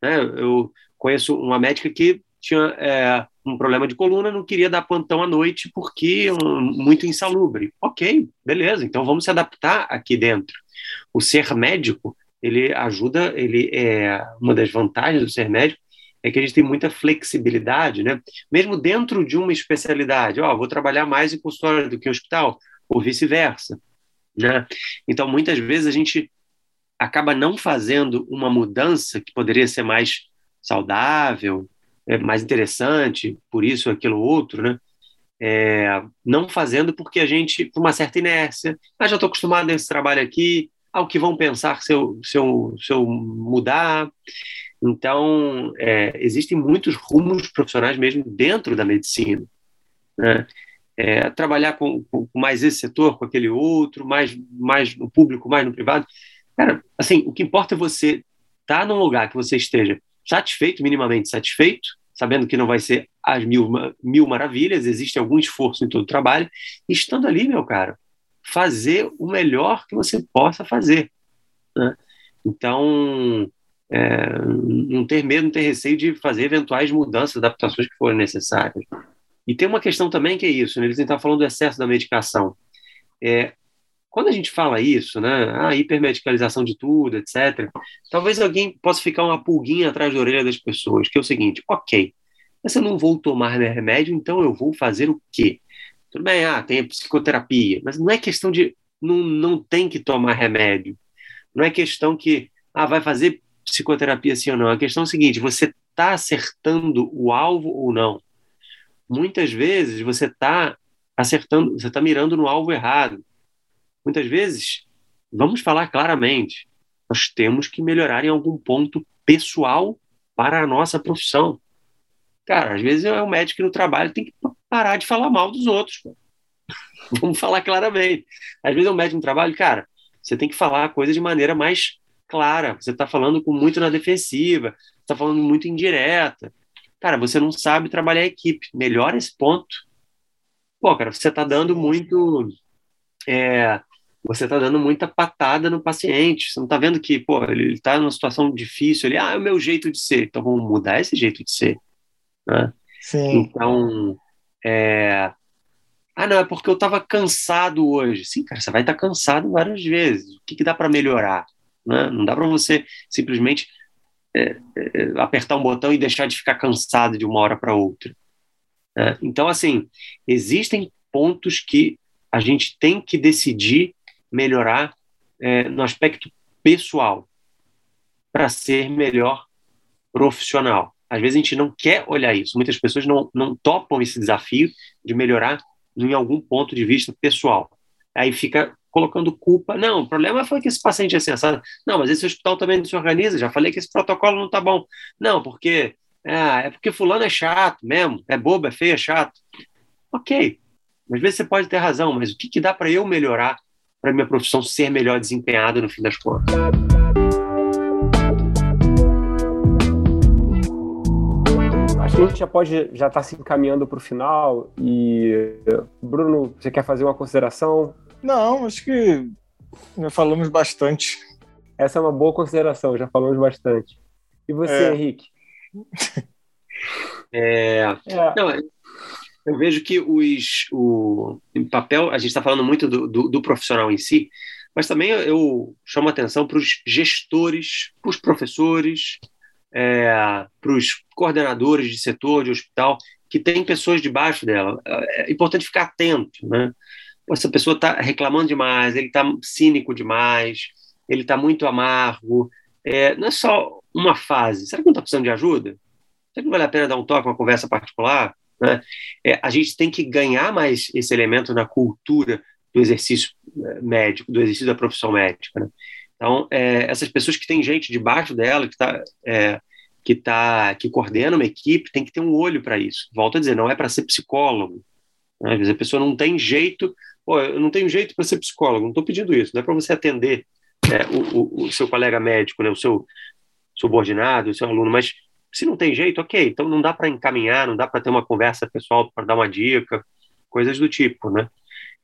Né? Eu conheço uma médica que tinha é, um problema de coluna, não queria dar plantão à noite porque um, muito insalubre. Ok, beleza, então vamos se adaptar aqui dentro. O ser médico, ele ajuda, ele é uma das vantagens do ser médico é que a gente tem muita flexibilidade, né? Mesmo dentro de uma especialidade, ó, vou trabalhar mais em consultório do que em hospital, ou vice-versa, né? Então, muitas vezes a gente acaba não fazendo uma mudança que poderia ser mais saudável, é, mais interessante, por isso aquilo outro, né? É, não fazendo porque a gente, por uma certa inércia, ah, já estou acostumado nesse trabalho aqui, ao que vão pensar se eu, se eu, se eu mudar. Então, é, existem muitos rumos profissionais mesmo dentro da medicina. Né? É, trabalhar com, com, mais esse setor, com aquele outro, mais, mais no público, mais no privado. Cara, assim, o que importa é você estar tá num lugar que você esteja satisfeito, minimamente satisfeito, sabendo que não vai ser as mil, mil maravilhas, existe algum esforço em todo o trabalho, e estando ali, meu cara, fazer o melhor que você possa fazer. Né? Então, é, não ter medo, não ter receio de fazer eventuais mudanças, adaptações que forem necessárias. E tem uma questão também que é isso, né? eles estão falando do excesso da medicação. É, quando a gente fala isso, né, a hipermedicalização de tudo, etc., talvez alguém possa ficar uma pulguinha atrás da orelha das pessoas, que é o seguinte, ok, mas eu não vou tomar remédio, então eu vou fazer o quê? Tudo bem, ah, tem psicoterapia, mas não é questão de não, não tem que tomar remédio. Não é questão que ah, vai fazer psicoterapia sim ou não. A questão é a seguinte: você está acertando o alvo ou não? Muitas vezes você está acertando, você está mirando no alvo errado. Muitas vezes, vamos falar claramente, nós temos que melhorar em algum ponto pessoal para a nossa profissão. Cara, às vezes é o médico no trabalho tem que parar de falar mal dos outros. <laughs> Vamos falar claramente. Às vezes é um médico no trabalho, cara, você tem que falar a coisa de maneira mais clara, você está falando com muito na defensiva, está falando muito indireta. Cara, você não sabe trabalhar a equipe. Melhora esse ponto. Pô, cara, você está dando muito. É, você está dando muita patada no paciente. Você não está vendo que, pô, ele está numa situação difícil. Ele, ah, é o meu jeito de ser. Então vamos mudar esse jeito de ser. Né? Sim. Então, é, ah, não, é porque eu estava cansado hoje. Sim, cara, você vai estar tá cansado várias vezes. O que, que dá para melhorar? Né? Não dá para você simplesmente é, é, apertar um botão e deixar de ficar cansado de uma hora para outra. Né? Então, assim, existem pontos que a gente tem que decidir melhorar é, no aspecto pessoal para ser melhor profissional. Às vezes a gente não quer olhar isso. Muitas pessoas não, não topam esse desafio de melhorar em algum ponto de vista pessoal. Aí fica colocando culpa. Não, o problema foi que esse paciente é sensado. Não, mas esse hospital também não se organiza. Já falei que esse protocolo não está bom. Não, porque ah, é porque fulano é chato mesmo. É bobo, é feio, é chato. Ok. Às vezes você pode ter razão, mas o que, que dá para eu melhorar para minha profissão ser melhor desempenhada no fim das contas? A gente já pode já estar tá se encaminhando para o final e Bruno, você quer fazer uma consideração? Não, acho que já falamos bastante. Essa é uma boa consideração, já falamos bastante. E você, é. Henrique? <laughs> É, é. Não, eu vejo que os, o em papel, a gente está falando muito do, do, do, profissional em si, mas também eu, eu chamo atenção para os gestores, para os professores, é, para os coordenadores de setor, de hospital, que tem pessoas debaixo dela. É importante ficar atento, né? Essa pessoa está reclamando demais, ele está cínico demais, ele está muito amargo. É, não é só uma fase. Será que não está precisando de ajuda? Será que não vale a pena dar um toque, uma conversa particular? Né? É, a gente tem que ganhar mais esse elemento na cultura do exercício é, médico, do exercício da profissão médica. Né? Então, é, essas pessoas que têm gente debaixo dela, que está é, que tá, que coordena uma equipe, tem que ter um olho para isso. Volto a dizer, não é para ser psicólogo. Né? A pessoa não tem jeito, Pô, eu não tenho jeito para ser psicólogo, não estou pedindo isso, não é para você atender é, o, o, o, seu colega médico, né, o seu subordinado, o seu aluno, mas se não tem jeito, ok, então não dá para encaminhar, não dá para ter uma conversa pessoal para dar uma dica, coisas do tipo, né?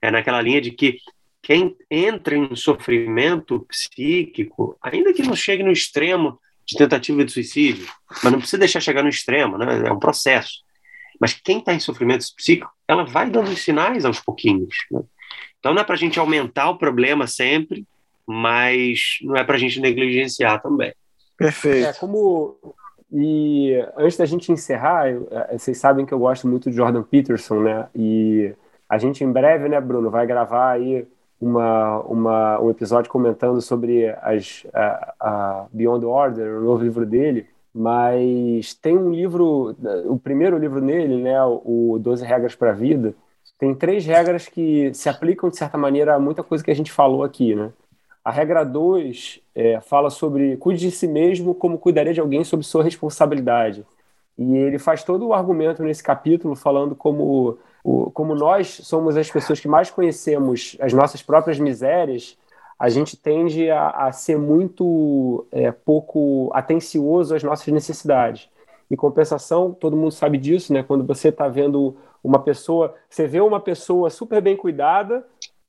É naquela linha de que quem entra em sofrimento psíquico, ainda que não chegue no extremo de tentativa de suicídio, mas não precisa deixar chegar no extremo, né? É um processo. Mas quem está em sofrimento psíquico, ela vai dando sinais aos pouquinhos. Né? Então não é para a gente aumentar o problema sempre, mas não é para a gente negligenciar também. Perfeito. É como e antes da gente encerrar, eu, é, vocês sabem que eu gosto muito de Jordan Peterson, né? E a gente em breve, né, Bruno, vai gravar aí uma, uma, um episódio comentando sobre as, a, a Beyond Order, o novo livro dele. Mas tem um livro, o primeiro livro nele, né, o 12 Regras para a Vida, tem três regras que se aplicam, de certa maneira, a muita coisa que a gente falou aqui, né? A regra 2 é, fala sobre cuide de si mesmo como cuidaria de alguém sob sua responsabilidade. E ele faz todo o argumento nesse capítulo falando como, o, como nós somos as pessoas que mais conhecemos as nossas próprias misérias, a gente tende a, a ser muito é, pouco atencioso às nossas necessidades. Em compensação, todo mundo sabe disso, né? Quando você está vendo uma pessoa, você vê uma pessoa super bem cuidada,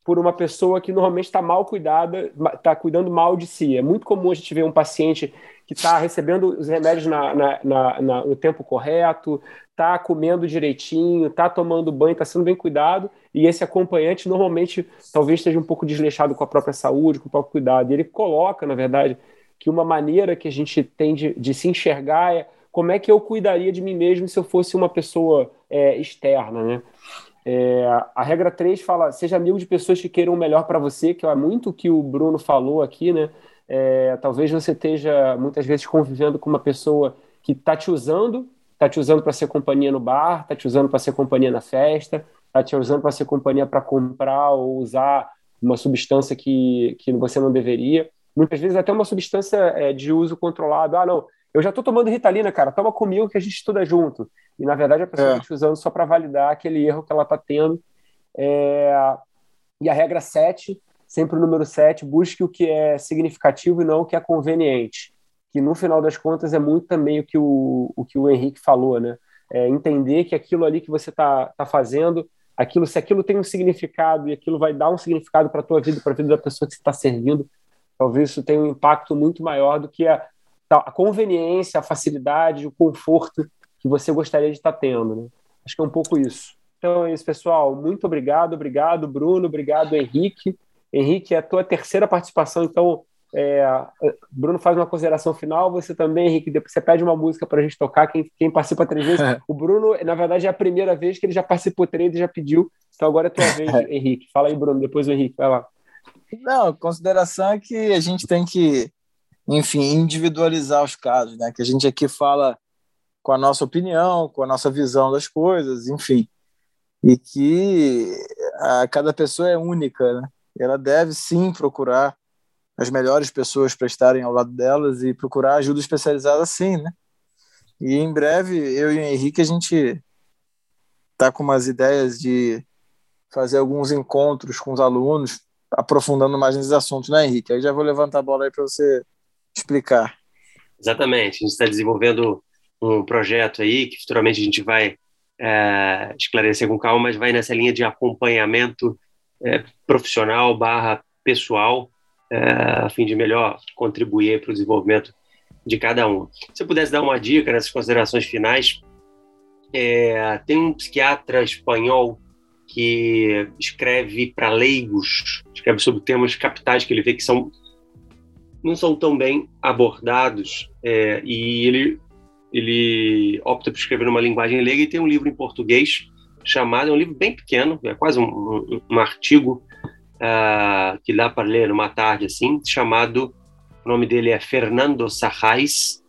por uma pessoa que normalmente está mal cuidada, está cuidando mal de si. É muito comum a gente ver um paciente que está recebendo os remédios na, na, na, no tempo correto, está comendo direitinho, está tomando banho, está sendo bem cuidado, e esse acompanhante normalmente talvez esteja um pouco desleixado com a própria saúde, com o próprio cuidado. E ele coloca, na verdade, que uma maneira que a gente tem de, de se enxergar é como é que eu cuidaria de mim mesmo se eu fosse uma pessoa é, externa, né? É, a regra 3 fala: seja amigo de pessoas que queiram o melhor para você, que é muito o que o Bruno falou aqui, né? É, talvez você esteja muitas vezes convivendo com uma pessoa que está te usando, está te usando para ser companhia no bar, está te usando para ser companhia na festa, está te usando para ser companhia para comprar ou usar uma substância que, que você não deveria. Muitas vezes até uma substância é, de uso controlado. Ah, não, eu já estou tomando Ritalina, cara, toma comigo que a gente estuda junto. E, na verdade, a pessoa está é. te usando só para validar aquele erro que ela está tendo. É... E a regra 7, sempre o número 7, busque o que é significativo e não o que é conveniente. Que, no final das contas, é muito também o que o, o, que o Henrique falou, né? É entender que aquilo ali que você está tá fazendo, aquilo, se aquilo tem um significado e aquilo vai dar um significado para a tua vida, para a vida da pessoa que você está servindo, talvez isso tenha um impacto muito maior do que a, a conveniência, a facilidade, o conforto que você gostaria de estar tendo. Né? Acho que é um pouco isso. Então é isso, pessoal. Muito obrigado, obrigado, Bruno, obrigado, Henrique. Henrique, é a tua terceira participação, então É, Bruno faz uma consideração final, você também, Henrique, depois você pede uma música para a gente tocar, quem, quem participa três vezes. <laughs> o Bruno, na verdade, é a primeira vez que ele já participou três e já pediu, então agora é tua vez, <laughs> Henrique. Fala aí, Bruno, depois o Henrique, vai lá. Não, consideração é que a gente tem que, enfim, individualizar os casos, né? Que a gente aqui fala com a nossa opinião, com a nossa visão das coisas, enfim. E que a, cada pessoa é única, né? Ela deve sim procurar as melhores pessoas para estarem ao lado delas e procurar ajuda especializada sim, né? E em breve, eu e o Henrique, a gente tá com umas ideias de fazer alguns encontros com os alunos, aprofundando mais nesses assuntos, né, Henrique? Aí já vou levantar a bola aí para você explicar. Exatamente. A gente está desenvolvendo um projeto aí que futuramente a gente vai é, esclarecer com calma, mas vai nessa linha de acompanhamento é, profissional barra pessoal, é, a fim de melhor contribuir para o desenvolvimento de cada um. Se eu pudesse dar uma dica nessas considerações finais, é, tem um psiquiatra espanhol que escreve para leigos, escreve sobre temas capitais que ele vê que são não são tão bem abordados é, e ele ele opta por escrever numa linguagem leiga e tem um livro em português chamado, é um livro bem pequeno, é quase um, um, um artigo uh, que dá para ler numa tarde assim, chamado, o nome dele é Fernando Sarrais,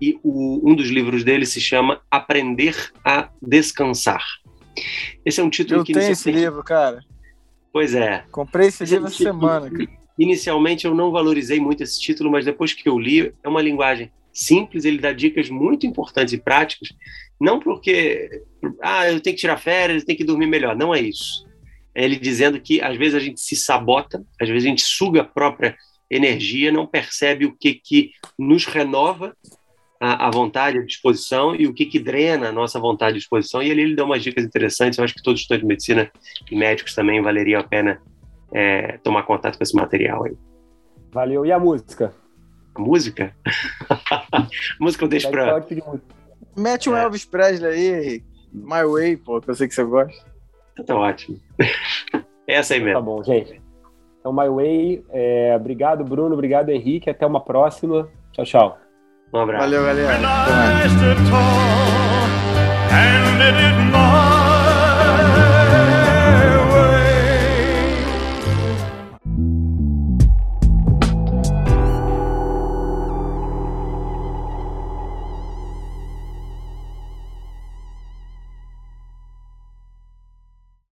e o, um dos livros dele se chama Aprender a Descansar. Esse é um título eu que... Eu tenho esse livro, cara. Pois é. Comprei esse, esse livro essa semana. Inicialmente eu não valorizei muito esse título, mas depois que eu li, é uma linguagem simples, ele dá dicas muito importantes e práticas, não porque, ah, eu tenho que tirar férias, eu tenho que dormir melhor, não é isso. É ele dizendo que às vezes a gente se sabota, às vezes a gente suga a própria energia, não percebe o que, que nos renova a, a vontade, a disposição e o que, que drena a nossa vontade e disposição. E ali ele dá umas dicas interessantes. Eu acho que todos os estudantes de medicina e médicos também valeria a pena é, tomar contato com esse material aí. Valeu. E a música? Música? <laughs> música eu deixo para. Mete um é. Elvis Presley aí, My Way, pô, que eu sei que você gosta. Tá ótimo. <laughs> Essa aí mesmo. Tá bom, gente. Então, My Way. É... Obrigado, Bruno. Obrigado, Henrique. Até uma próxima. Tchau, tchau. Um abraço. Valeu, galera.